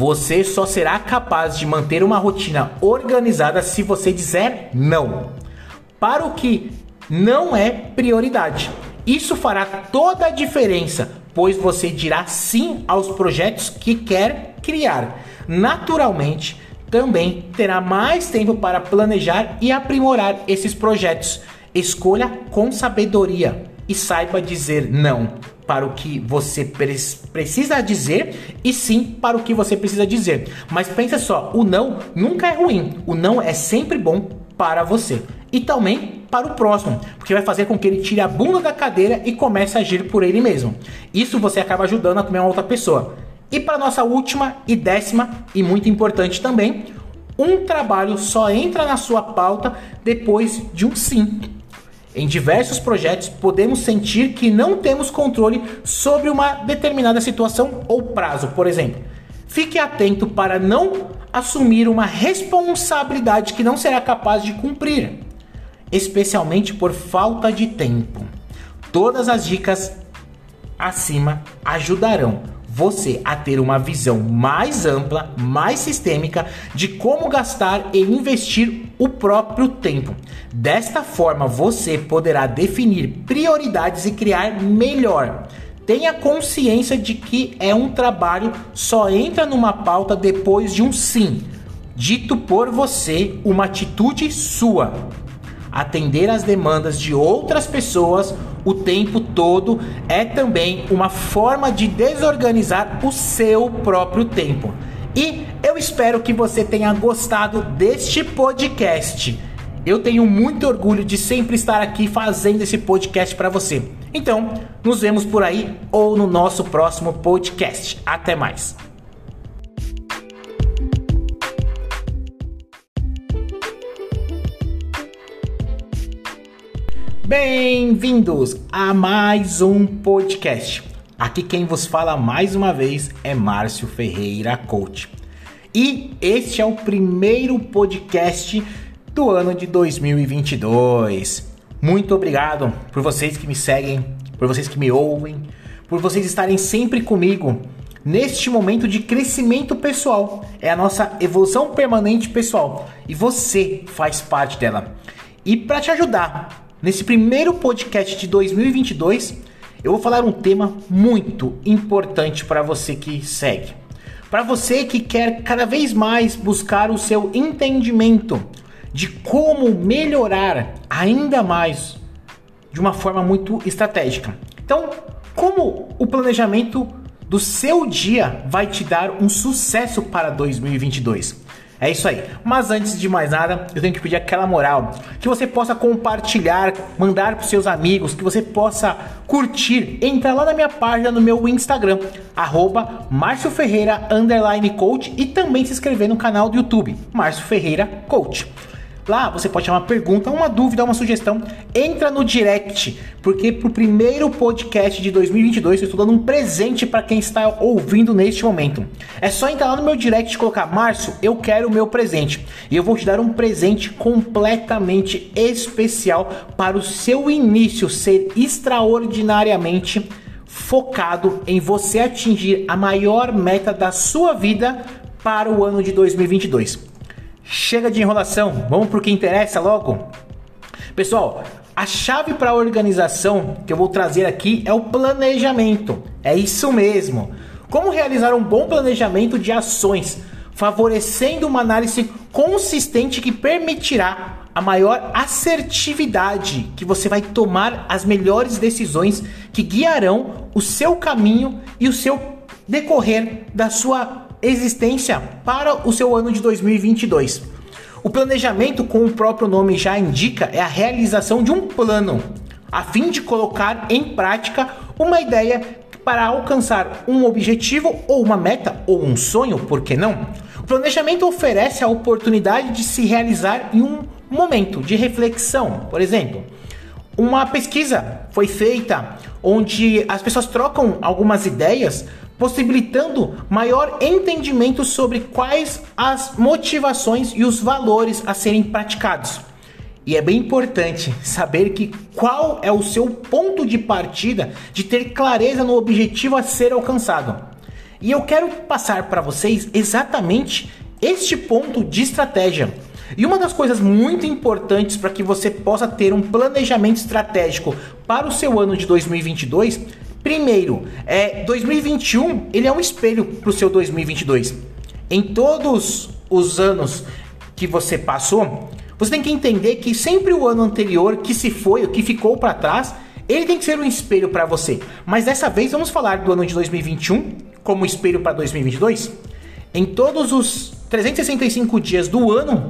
Você só será capaz de manter uma rotina organizada se você dizer não para o que não é prioridade. Isso fará toda a diferença, pois você dirá sim aos projetos que quer criar. Naturalmente, também terá mais tempo para planejar e aprimorar esses projetos. Escolha com sabedoria e saiba dizer não para o que você precisa dizer e sim para o que você precisa dizer. Mas pensa só, o não nunca é ruim. O não é sempre bom para você e também para o próximo, porque vai fazer com que ele tire a bunda da cadeira e comece a agir por ele mesmo. Isso você acaba ajudando a também uma outra pessoa. E para nossa última e décima e muito importante também, um trabalho só entra na sua pauta depois de um sim. Em diversos projetos, podemos sentir que não temos controle sobre uma determinada situação ou prazo, por exemplo. Fique atento para não assumir uma responsabilidade que não será capaz de cumprir, especialmente por falta de tempo. Todas as dicas acima ajudarão você a ter uma visão mais ampla, mais sistêmica de como gastar e investir o próprio tempo. Desta forma, você poderá definir prioridades e criar melhor. Tenha consciência de que é um trabalho só entra numa pauta depois de um sim, dito por você, uma atitude sua. Atender às demandas de outras pessoas o tempo todo é também uma forma de desorganizar o seu próprio tempo. E eu espero que você tenha gostado deste podcast. Eu tenho muito orgulho de sempre estar aqui fazendo esse podcast para você. Então, nos vemos por aí ou no nosso próximo podcast. Até mais. Bem-vindos a mais um podcast. Aqui quem vos fala mais uma vez é Márcio Ferreira Coach. E este é o primeiro podcast do ano de 2022. Muito obrigado por vocês que me seguem, por vocês que me ouvem, por vocês estarem sempre comigo neste momento de crescimento pessoal. É a nossa evolução permanente pessoal e você faz parte dela. E para te ajudar nesse primeiro podcast de 2022, eu vou falar um tema muito importante para você que segue. Para você que quer cada vez mais buscar o seu entendimento de como melhorar ainda mais de uma forma muito estratégica. Então, como o planejamento do seu dia vai te dar um sucesso para 2022? É isso aí. Mas antes de mais nada, eu tenho que pedir aquela moral, que você possa compartilhar, mandar para seus amigos, que você possa curtir, entrar lá na minha página no meu Instagram, arroba Márcio Ferreira Coach e também se inscrever no canal do YouTube, Márcio Ferreira Coach. Lá você pode chamar uma pergunta, uma dúvida, uma sugestão. Entra no direct, porque pro primeiro podcast de 2022 eu estou dando um presente para quem está ouvindo neste momento. É só entrar lá no meu direct e colocar: Márcio, eu quero o meu presente. E eu vou te dar um presente completamente especial para o seu início ser extraordinariamente focado em você atingir a maior meta da sua vida para o ano de 2022. Chega de enrolação, vamos para o que interessa logo. Pessoal, a chave para a organização que eu vou trazer aqui é o planejamento. É isso mesmo. Como realizar um bom planejamento de ações, favorecendo uma análise consistente que permitirá a maior assertividade que você vai tomar as melhores decisões que guiarão o seu caminho e o seu decorrer da sua existência para o seu ano de 2022. O planejamento, como o próprio nome já indica, é a realização de um plano, a fim de colocar em prática uma ideia para alcançar um objetivo ou uma meta ou um sonho, por que não? O planejamento oferece a oportunidade de se realizar em um momento de reflexão, por exemplo. Uma pesquisa foi feita onde as pessoas trocam algumas ideias possibilitando maior entendimento sobre quais as motivações e os valores a serem praticados. E é bem importante saber que qual é o seu ponto de partida de ter clareza no objetivo a ser alcançado. E eu quero passar para vocês exatamente este ponto de estratégia. E uma das coisas muito importantes para que você possa ter um planejamento estratégico para o seu ano de 2022 Primeiro, é 2021 ele é um espelho para o seu 2022. Em todos os anos que você passou, você tem que entender que sempre o ano anterior que se foi, o que ficou para trás, ele tem que ser um espelho para você. Mas dessa vez vamos falar do ano de 2021 como espelho para 2022. Em todos os 365 dias do ano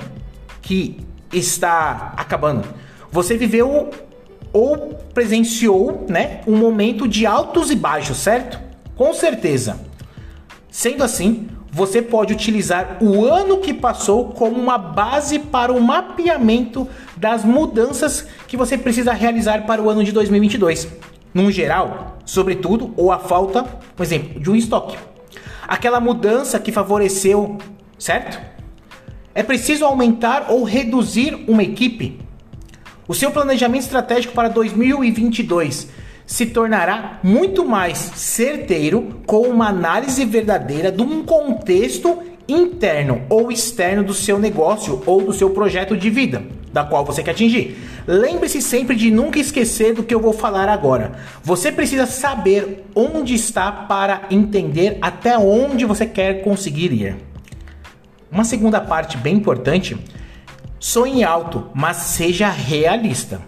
que está acabando, você viveu ou presenciou, né, um momento de altos e baixos, certo? Com certeza. Sendo assim, você pode utilizar o ano que passou como uma base para o mapeamento das mudanças que você precisa realizar para o ano de 2022. Num geral, sobretudo, ou a falta, por exemplo, de um estoque. Aquela mudança que favoreceu, certo? É preciso aumentar ou reduzir uma equipe o seu planejamento estratégico para 2022 se tornará muito mais certeiro com uma análise verdadeira de um contexto interno ou externo do seu negócio ou do seu projeto de vida, da qual você quer atingir. Lembre-se sempre de nunca esquecer do que eu vou falar agora. Você precisa saber onde está para entender até onde você quer conseguir ir. Uma segunda parte bem importante Sonhe alto, mas seja realista.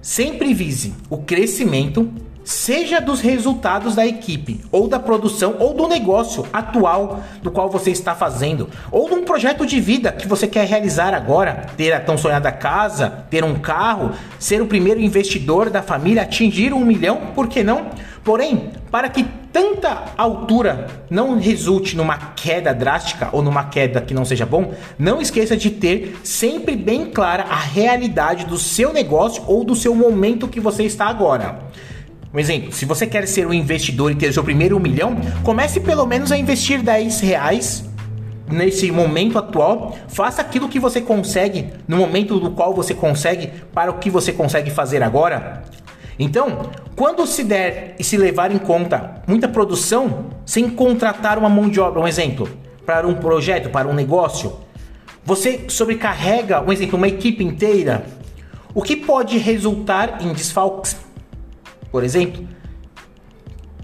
Sempre vise o crescimento, seja dos resultados da equipe, ou da produção, ou do negócio atual do qual você está fazendo, ou de um projeto de vida que você quer realizar agora, ter a tão sonhada casa, ter um carro, ser o primeiro investidor da família, atingir um milhão, por que não? Porém, para que tanta altura não resulte numa queda drástica ou numa queda que não seja bom, não esqueça de ter sempre bem clara a realidade do seu negócio ou do seu momento que você está agora. Um exemplo, se você quer ser um investidor e ter seu primeiro um milhão, comece pelo menos a investir 10 reais nesse momento atual, faça aquilo que você consegue no momento do qual você consegue para o que você consegue fazer agora. Então, quando se der e se levar em conta muita produção sem contratar uma mão de obra, um exemplo, para um projeto, para um negócio, você sobrecarrega, um exemplo, uma equipe inteira, o que pode resultar em desfalques. Por exemplo,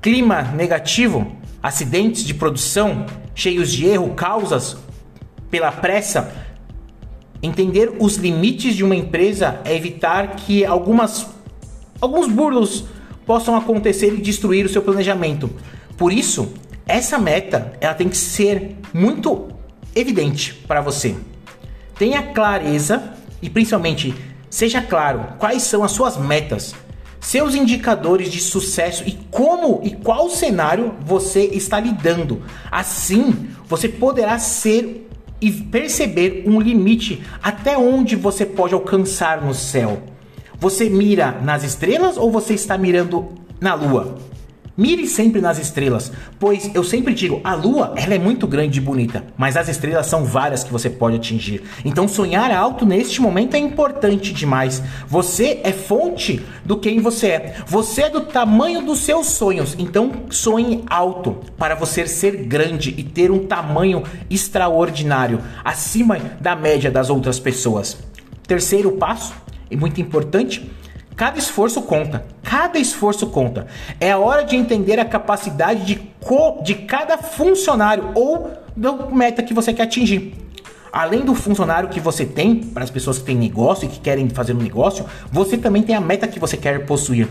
clima negativo, acidentes de produção cheios de erro, causas pela pressa. Entender os limites de uma empresa é evitar que algumas alguns burlos possam acontecer e destruir o seu planejamento. Por isso, essa meta ela tem que ser muito evidente para você. Tenha clareza e principalmente seja claro quais são as suas metas, seus indicadores de sucesso e como e qual cenário você está lidando. Assim, você poderá ser e perceber um limite até onde você pode alcançar no céu. Você mira nas estrelas ou você está mirando na lua? Mire sempre nas estrelas, pois eu sempre digo, a lua ela é muito grande e bonita, mas as estrelas são várias que você pode atingir. Então sonhar alto neste momento é importante demais. Você é fonte do quem você é. Você é do tamanho dos seus sonhos. Então sonhe alto para você ser grande e ter um tamanho extraordinário, acima da média das outras pessoas. Terceiro passo, e muito importante, Cada esforço conta. Cada esforço conta. É a hora de entender a capacidade de, co de cada funcionário ou da meta que você quer atingir. Além do funcionário que você tem, para as pessoas que têm negócio e que querem fazer um negócio, você também tem a meta que você quer possuir.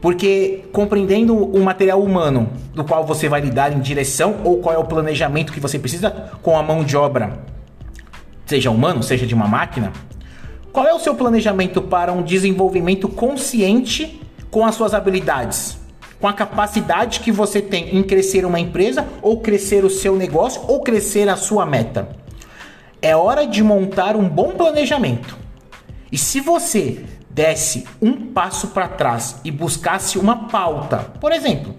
Porque compreendendo o material humano do qual você vai lidar em direção ou qual é o planejamento que você precisa com a mão de obra, seja humano, seja de uma máquina, qual é o seu planejamento para um desenvolvimento consciente com as suas habilidades? Com a capacidade que você tem em crescer uma empresa, ou crescer o seu negócio, ou crescer a sua meta? É hora de montar um bom planejamento. E se você desse um passo para trás e buscasse uma pauta, por exemplo,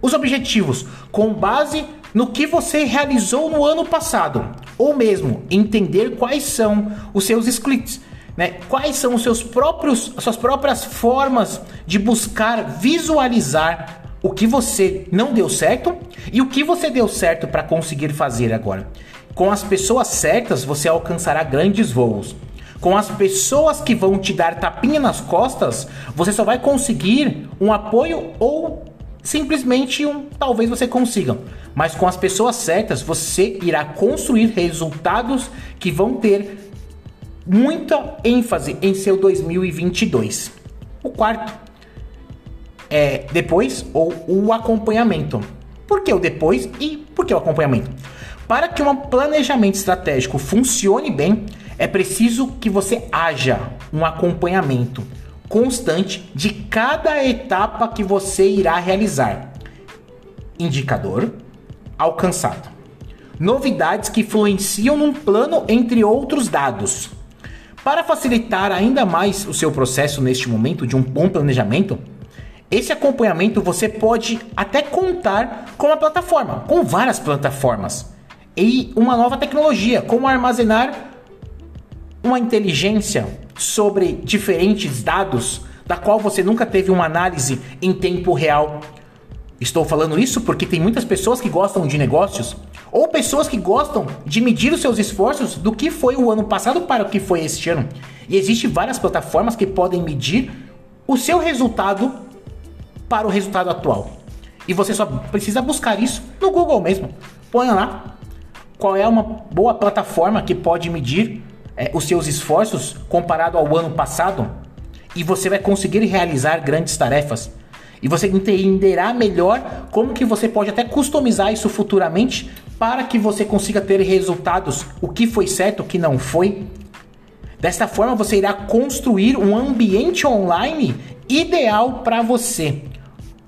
os objetivos com base no que você realizou no ano passado, ou mesmo entender quais são os seus splits né? Quais são os seus próprios, as suas próprias formas de buscar visualizar o que você não deu certo e o que você deu certo para conseguir fazer agora. Com as pessoas certas, você alcançará grandes voos. Com as pessoas que vão te dar tapinha nas costas, você só vai conseguir um apoio ou simplesmente um talvez você consiga. Mas com as pessoas certas, você irá construir resultados que vão ter muita ênfase em seu 2022. O quarto é depois ou o acompanhamento. Por que o depois e por que o acompanhamento? Para que um planejamento estratégico funcione bem, é preciso que você haja um acompanhamento constante de cada etapa que você irá realizar. Indicador alcançado. Novidades que influenciam num plano entre outros dados. Para facilitar ainda mais o seu processo neste momento de um bom planejamento, esse acompanhamento você pode até contar com uma plataforma, com várias plataformas e uma nova tecnologia, como armazenar uma inteligência sobre diferentes dados da qual você nunca teve uma análise em tempo real. Estou falando isso porque tem muitas pessoas que gostam de negócios ou pessoas que gostam de medir os seus esforços do que foi o ano passado para o que foi este ano. E existem várias plataformas que podem medir o seu resultado para o resultado atual. E você só precisa buscar isso no Google mesmo. Ponha lá qual é uma boa plataforma que pode medir é, os seus esforços comparado ao ano passado e você vai conseguir realizar grandes tarefas. E você entenderá melhor como que você pode até customizar isso futuramente para que você consiga ter resultados, o que foi certo, o que não foi. Desta forma, você irá construir um ambiente online ideal para você.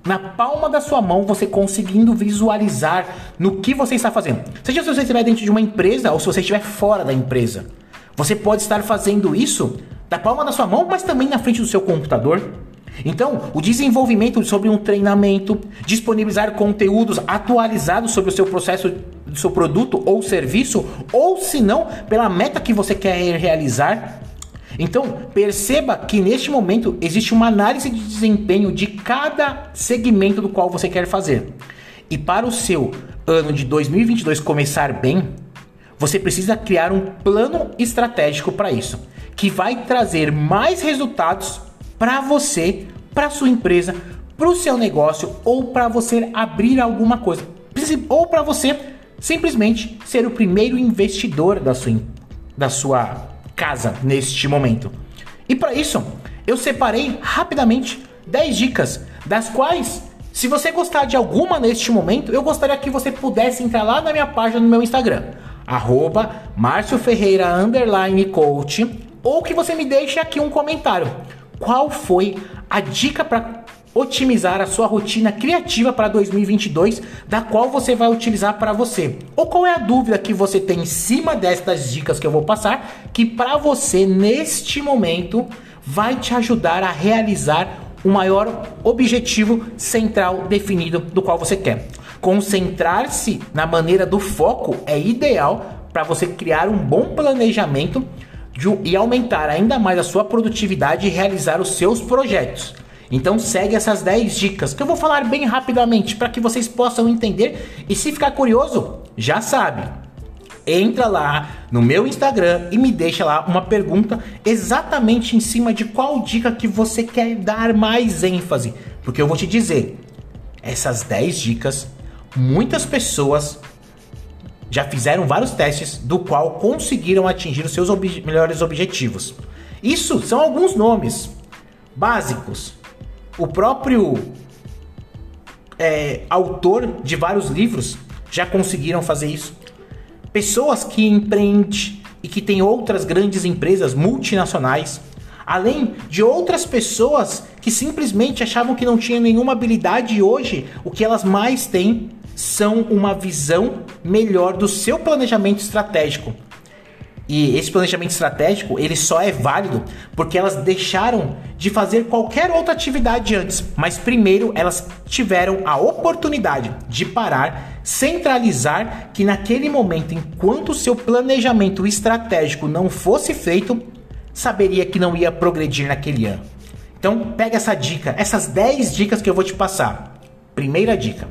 Na palma da sua mão, você conseguindo visualizar no que você está fazendo. Seja se você estiver dentro de uma empresa ou se você estiver fora da empresa. Você pode estar fazendo isso da palma da sua mão, mas também na frente do seu computador. Então, o desenvolvimento sobre um treinamento, disponibilizar conteúdos atualizados sobre o seu processo, seu produto ou serviço, ou se não, pela meta que você quer realizar. Então, perceba que neste momento existe uma análise de desempenho de cada segmento do qual você quer fazer. E para o seu ano de 2022 começar bem, você precisa criar um plano estratégico para isso, que vai trazer mais resultados para você, para sua empresa, para o seu negócio ou para você abrir alguma coisa, ou para você simplesmente ser o primeiro investidor da sua, da sua casa neste momento. E para isso, eu separei rapidamente 10 dicas, das quais, se você gostar de alguma neste momento, eu gostaria que você pudesse entrar lá na minha página no meu Instagram, arroba Márcio Ferreira Coach, ou que você me deixe aqui um comentário qual foi a dica para otimizar a sua rotina criativa para 2022, da qual você vai utilizar para você. Ou qual é a dúvida que você tem em cima destas dicas que eu vou passar, que para você neste momento vai te ajudar a realizar o maior objetivo central definido do qual você quer. Concentrar-se na maneira do foco é ideal para você criar um bom planejamento e aumentar ainda mais a sua produtividade e realizar os seus projetos. Então segue essas 10 dicas que eu vou falar bem rapidamente para que vocês possam entender e se ficar curioso, já sabe. Entra lá no meu Instagram e me deixa lá uma pergunta exatamente em cima de qual dica que você quer dar mais ênfase, porque eu vou te dizer, essas 10 dicas muitas pessoas já fizeram vários testes do qual conseguiram atingir os seus ob melhores objetivos. Isso são alguns nomes básicos. O próprio é, autor de vários livros já conseguiram fazer isso. Pessoas que empreendem e que têm outras grandes empresas multinacionais, além de outras pessoas que simplesmente achavam que não tinham nenhuma habilidade e hoje o que elas mais têm são uma visão melhor do seu planejamento estratégico. E esse planejamento estratégico, ele só é válido porque elas deixaram de fazer qualquer outra atividade antes, mas primeiro elas tiveram a oportunidade de parar, centralizar que naquele momento, enquanto o seu planejamento estratégico não fosse feito, saberia que não ia progredir naquele ano. Então, pega essa dica, essas 10 dicas que eu vou te passar. Primeira dica: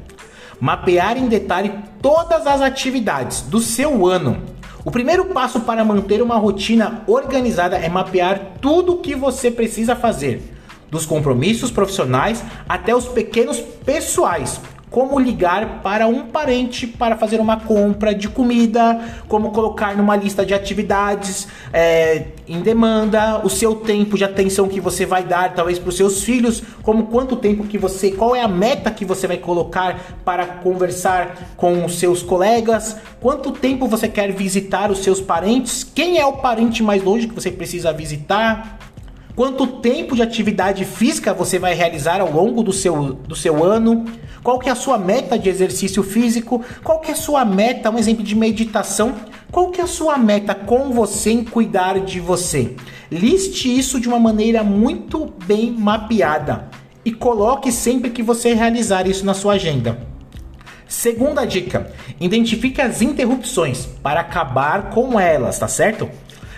mapear em detalhe todas as atividades do seu ano. O primeiro passo para manter uma rotina organizada é mapear tudo o que você precisa fazer, dos compromissos profissionais até os pequenos pessoais, como ligar para um parente para fazer uma compra de comida, como colocar numa lista de atividades é, em demanda, o seu tempo de atenção que você vai dar, talvez para os seus filhos, como quanto tempo que você, qual é a meta que você vai colocar para conversar com os seus colegas, quanto tempo você quer visitar os seus parentes, quem é o parente mais longe que você precisa visitar. Quanto tempo de atividade física você vai realizar ao longo do seu, do seu ano? Qual que é a sua meta de exercício físico? Qual que é a sua meta, um exemplo de meditação? Qual que é a sua meta com você em cuidar de você? Liste isso de uma maneira muito bem mapeada e coloque sempre que você realizar isso na sua agenda. Segunda dica: identifique as interrupções para acabar com elas, tá certo?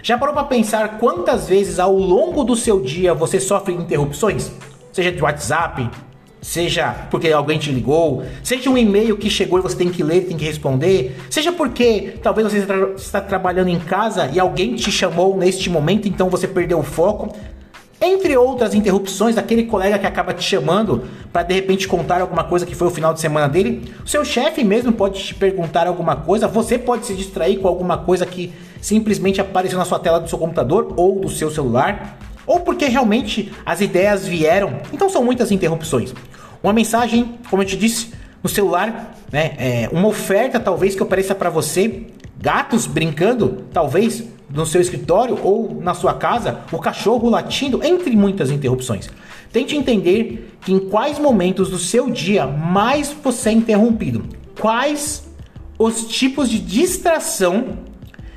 Já parou para pensar quantas vezes ao longo do seu dia você sofre interrupções? Seja de WhatsApp, seja porque alguém te ligou, seja um e-mail que chegou e você tem que ler, tem que responder, seja porque talvez você está trabalhando em casa e alguém te chamou neste momento, então você perdeu o foco. Entre outras interrupções, daquele colega que acaba te chamando para de repente contar alguma coisa que foi o final de semana dele, seu chefe mesmo pode te perguntar alguma coisa, você pode se distrair com alguma coisa que simplesmente apareceu na sua tela do seu computador ou do seu celular, ou porque realmente as ideias vieram. Então são muitas interrupções. Uma mensagem, como eu te disse, no celular, né? É, uma oferta talvez que apareça para você, gatos brincando, talvez no seu escritório ou na sua casa, o cachorro latindo, entre muitas interrupções. Tente entender que em quais momentos do seu dia mais você é interrompido. Quais os tipos de distração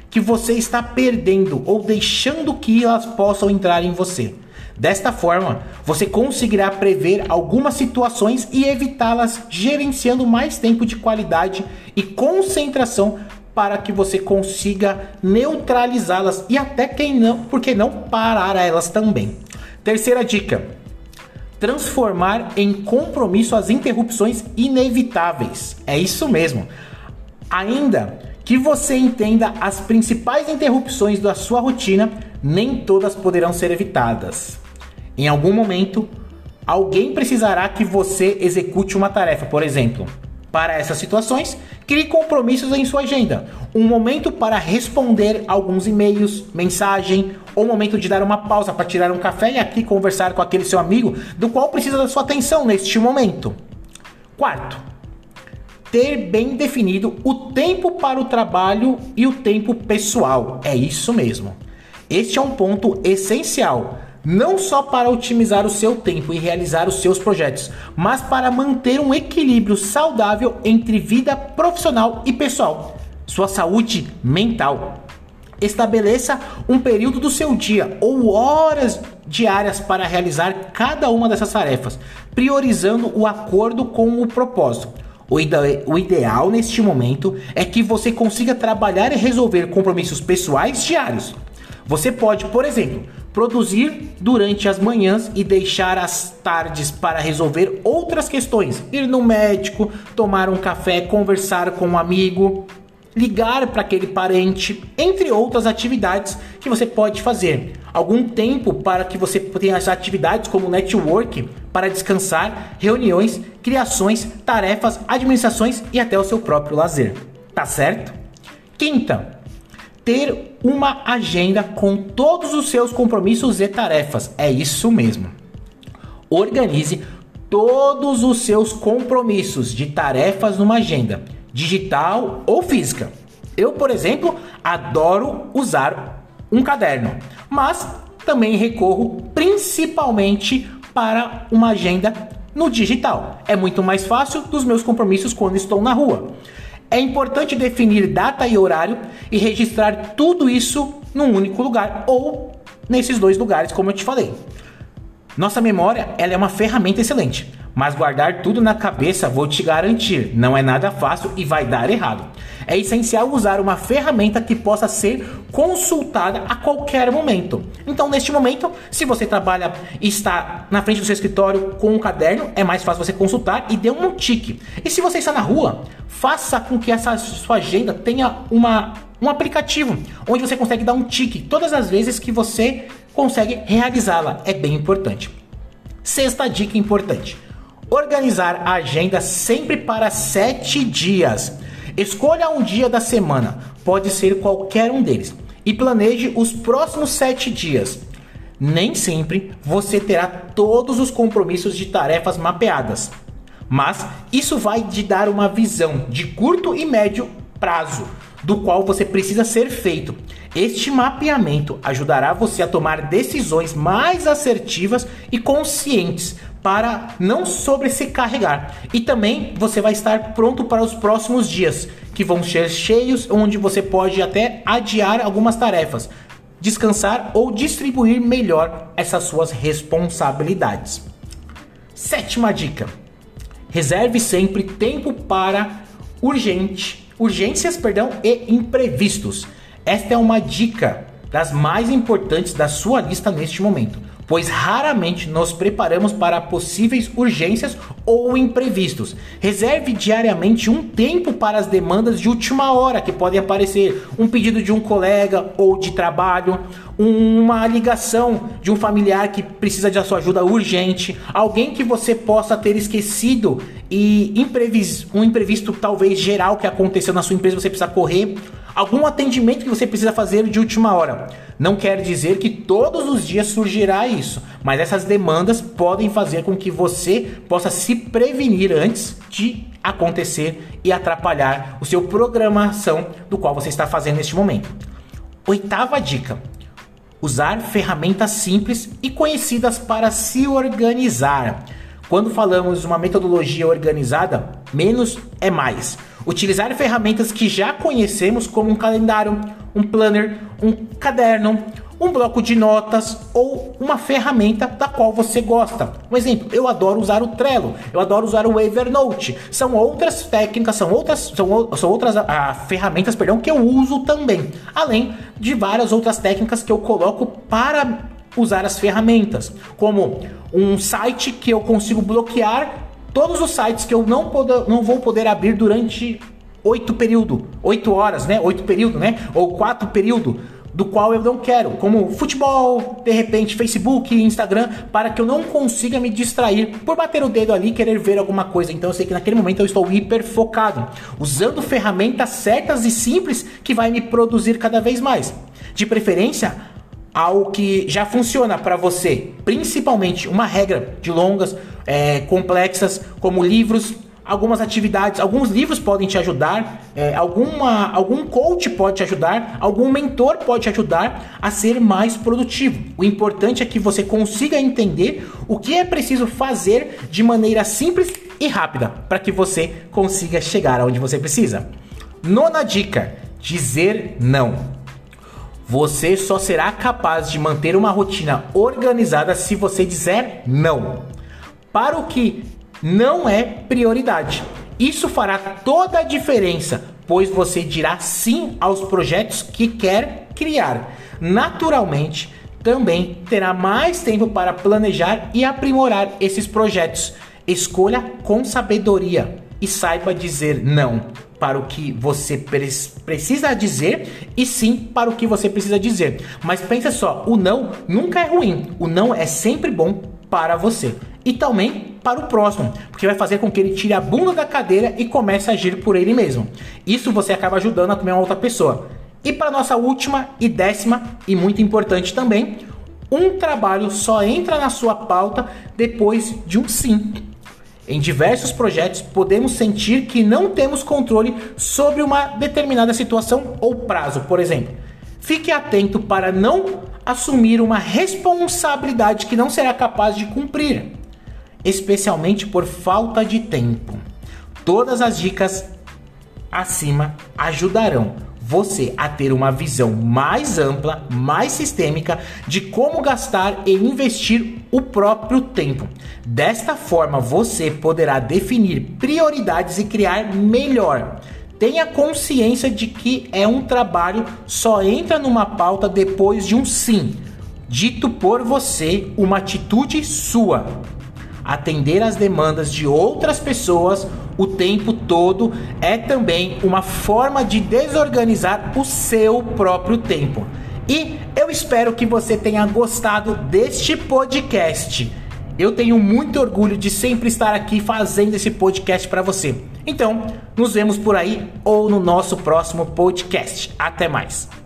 que você está perdendo ou deixando que elas possam entrar em você. Desta forma, você conseguirá prever algumas situações e evitá-las, gerenciando mais tempo de qualidade e concentração para que você consiga neutralizá-las e até quem não, porque não parar elas também. Terceira dica: transformar em compromisso as interrupções inevitáveis. É isso mesmo. Ainda que você entenda as principais interrupções da sua rotina, nem todas poderão ser evitadas. Em algum momento, alguém precisará que você execute uma tarefa, por exemplo. Para essas situações, crie compromissos em sua agenda. Um momento para responder alguns e-mails, mensagem, ou um momento de dar uma pausa para tirar um café e aqui conversar com aquele seu amigo do qual precisa da sua atenção neste momento. Quarto, ter bem definido o tempo para o trabalho e o tempo pessoal. É isso mesmo. Este é um ponto essencial não só para otimizar o seu tempo e realizar os seus projetos, mas para manter um equilíbrio saudável entre vida profissional e pessoal, sua saúde mental. Estabeleça um período do seu dia ou horas diárias para realizar cada uma dessas tarefas, priorizando o acordo com o propósito. O, ide o ideal neste momento é que você consiga trabalhar e resolver compromissos pessoais diários. Você pode, por exemplo, produzir durante as manhãs e deixar as tardes para resolver outras questões, ir no médico, tomar um café, conversar com um amigo, ligar para aquele parente, entre outras atividades que você pode fazer. Algum tempo para que você tenha as atividades como network para descansar, reuniões, criações, tarefas, administrações e até o seu próprio lazer. Tá certo? Quinta, ter uma agenda com todos os seus compromissos e tarefas. É isso mesmo. Organize todos os seus compromissos de tarefas numa agenda, digital ou física. Eu, por exemplo, adoro usar um caderno, mas também recorro principalmente para uma agenda no digital. É muito mais fácil dos meus compromissos quando estou na rua. É importante definir data e horário e registrar tudo isso num único lugar ou nesses dois lugares, como eu te falei. Nossa memória ela é uma ferramenta excelente, mas guardar tudo na cabeça, vou te garantir, não é nada fácil e vai dar errado. É essencial usar uma ferramenta que possa ser consultada a qualquer momento. Então, neste momento, se você trabalha e está na frente do seu escritório com um caderno, é mais fácil você consultar e dê um tique. E se você está na rua, faça com que essa sua agenda tenha uma, um aplicativo onde você consegue dar um tique todas as vezes que você consegue realizá-la. É bem importante. Sexta dica importante Organizar a agenda sempre para sete dias. Escolha um dia da semana, pode ser qualquer um deles, e planeje os próximos sete dias. Nem sempre você terá todos os compromissos de tarefas mapeadas, mas isso vai te dar uma visão de curto e médio prazo do qual você precisa ser feito. Este mapeamento ajudará você a tomar decisões mais assertivas e conscientes para não sobre se carregar. E também você vai estar pronto para os próximos dias, que vão ser cheios, onde você pode até adiar algumas tarefas, descansar ou distribuir melhor essas suas responsabilidades. Sétima dica: reserve sempre tempo para urgente, urgências, perdão, e imprevistos. Esta é uma dica das mais importantes da sua lista neste momento pois raramente nos preparamos para possíveis urgências ou imprevistos. Reserve diariamente um tempo para as demandas de última hora que podem aparecer, um pedido de um colega ou de trabalho, uma ligação de um familiar que precisa de sua ajuda urgente, alguém que você possa ter esquecido e imprevis, um imprevisto talvez geral que aconteceu na sua empresa, você precisa correr algum atendimento que você precisa fazer de última hora. Não quer dizer que todos os dias surgirá isso, mas essas demandas podem fazer com que você possa se prevenir antes de acontecer e atrapalhar o seu programação do qual você está fazendo neste momento. Oitava dica: usar ferramentas simples e conhecidas para se organizar. Quando falamos uma metodologia organizada, menos é mais. Utilizar ferramentas que já conhecemos, como um calendário, um planner, um caderno, um bloco de notas ou uma ferramenta da qual você gosta. Um exemplo, eu adoro usar o Trello, eu adoro usar o Evernote. São outras técnicas, são outras, são, são outras ah, ferramentas, perdão, que eu uso também. Além de várias outras técnicas que eu coloco para usar as ferramentas, como um site que eu consigo bloquear todos os sites que eu não, poder, não vou poder abrir durante oito período, oito horas, né? Oito período, né? Ou quatro período do qual eu não quero, como futebol, de repente Facebook, Instagram, para que eu não consiga me distrair por bater o dedo ali querer ver alguma coisa. Então eu sei que naquele momento eu estou hiper focado, usando ferramentas certas e simples que vai me produzir cada vez mais. De preferência, algo que já funciona para você, principalmente uma regra de longas, é, complexas, como livros, algumas atividades, alguns livros podem te ajudar, é, alguma, algum coach pode te ajudar, algum mentor pode te ajudar a ser mais produtivo. O importante é que você consiga entender o que é preciso fazer de maneira simples e rápida para que você consiga chegar aonde você precisa. Nona dica: dizer não. Você só será capaz de manter uma rotina organizada se você dizer não. Para o que não é prioridade. Isso fará toda a diferença, pois você dirá sim aos projetos que quer criar. Naturalmente, também terá mais tempo para planejar e aprimorar esses projetos. Escolha com sabedoria e saiba dizer não para o que você precisa dizer e sim para o que você precisa dizer. Mas pensa só, o não nunca é ruim. O não é sempre bom para você e também para o próximo, porque vai fazer com que ele tire a bunda da cadeira e comece a agir por ele mesmo. Isso você acaba ajudando a também uma outra pessoa. E para nossa última e décima e muito importante também, um trabalho só entra na sua pauta depois de um sim. Em diversos projetos, podemos sentir que não temos controle sobre uma determinada situação ou prazo, por exemplo. Fique atento para não assumir uma responsabilidade que não será capaz de cumprir especialmente por falta de tempo. Todas as dicas acima ajudarão você a ter uma visão mais ampla, mais sistêmica de como gastar e investir o próprio tempo. Desta forma, você poderá definir prioridades e criar melhor. Tenha consciência de que é um trabalho só entra numa pauta depois de um sim, dito por você, uma atitude sua atender às demandas de outras pessoas o tempo todo é também uma forma de desorganizar o seu próprio tempo. E eu espero que você tenha gostado deste podcast. Eu tenho muito orgulho de sempre estar aqui fazendo esse podcast para você. Então, nos vemos por aí ou no nosso próximo podcast. Até mais.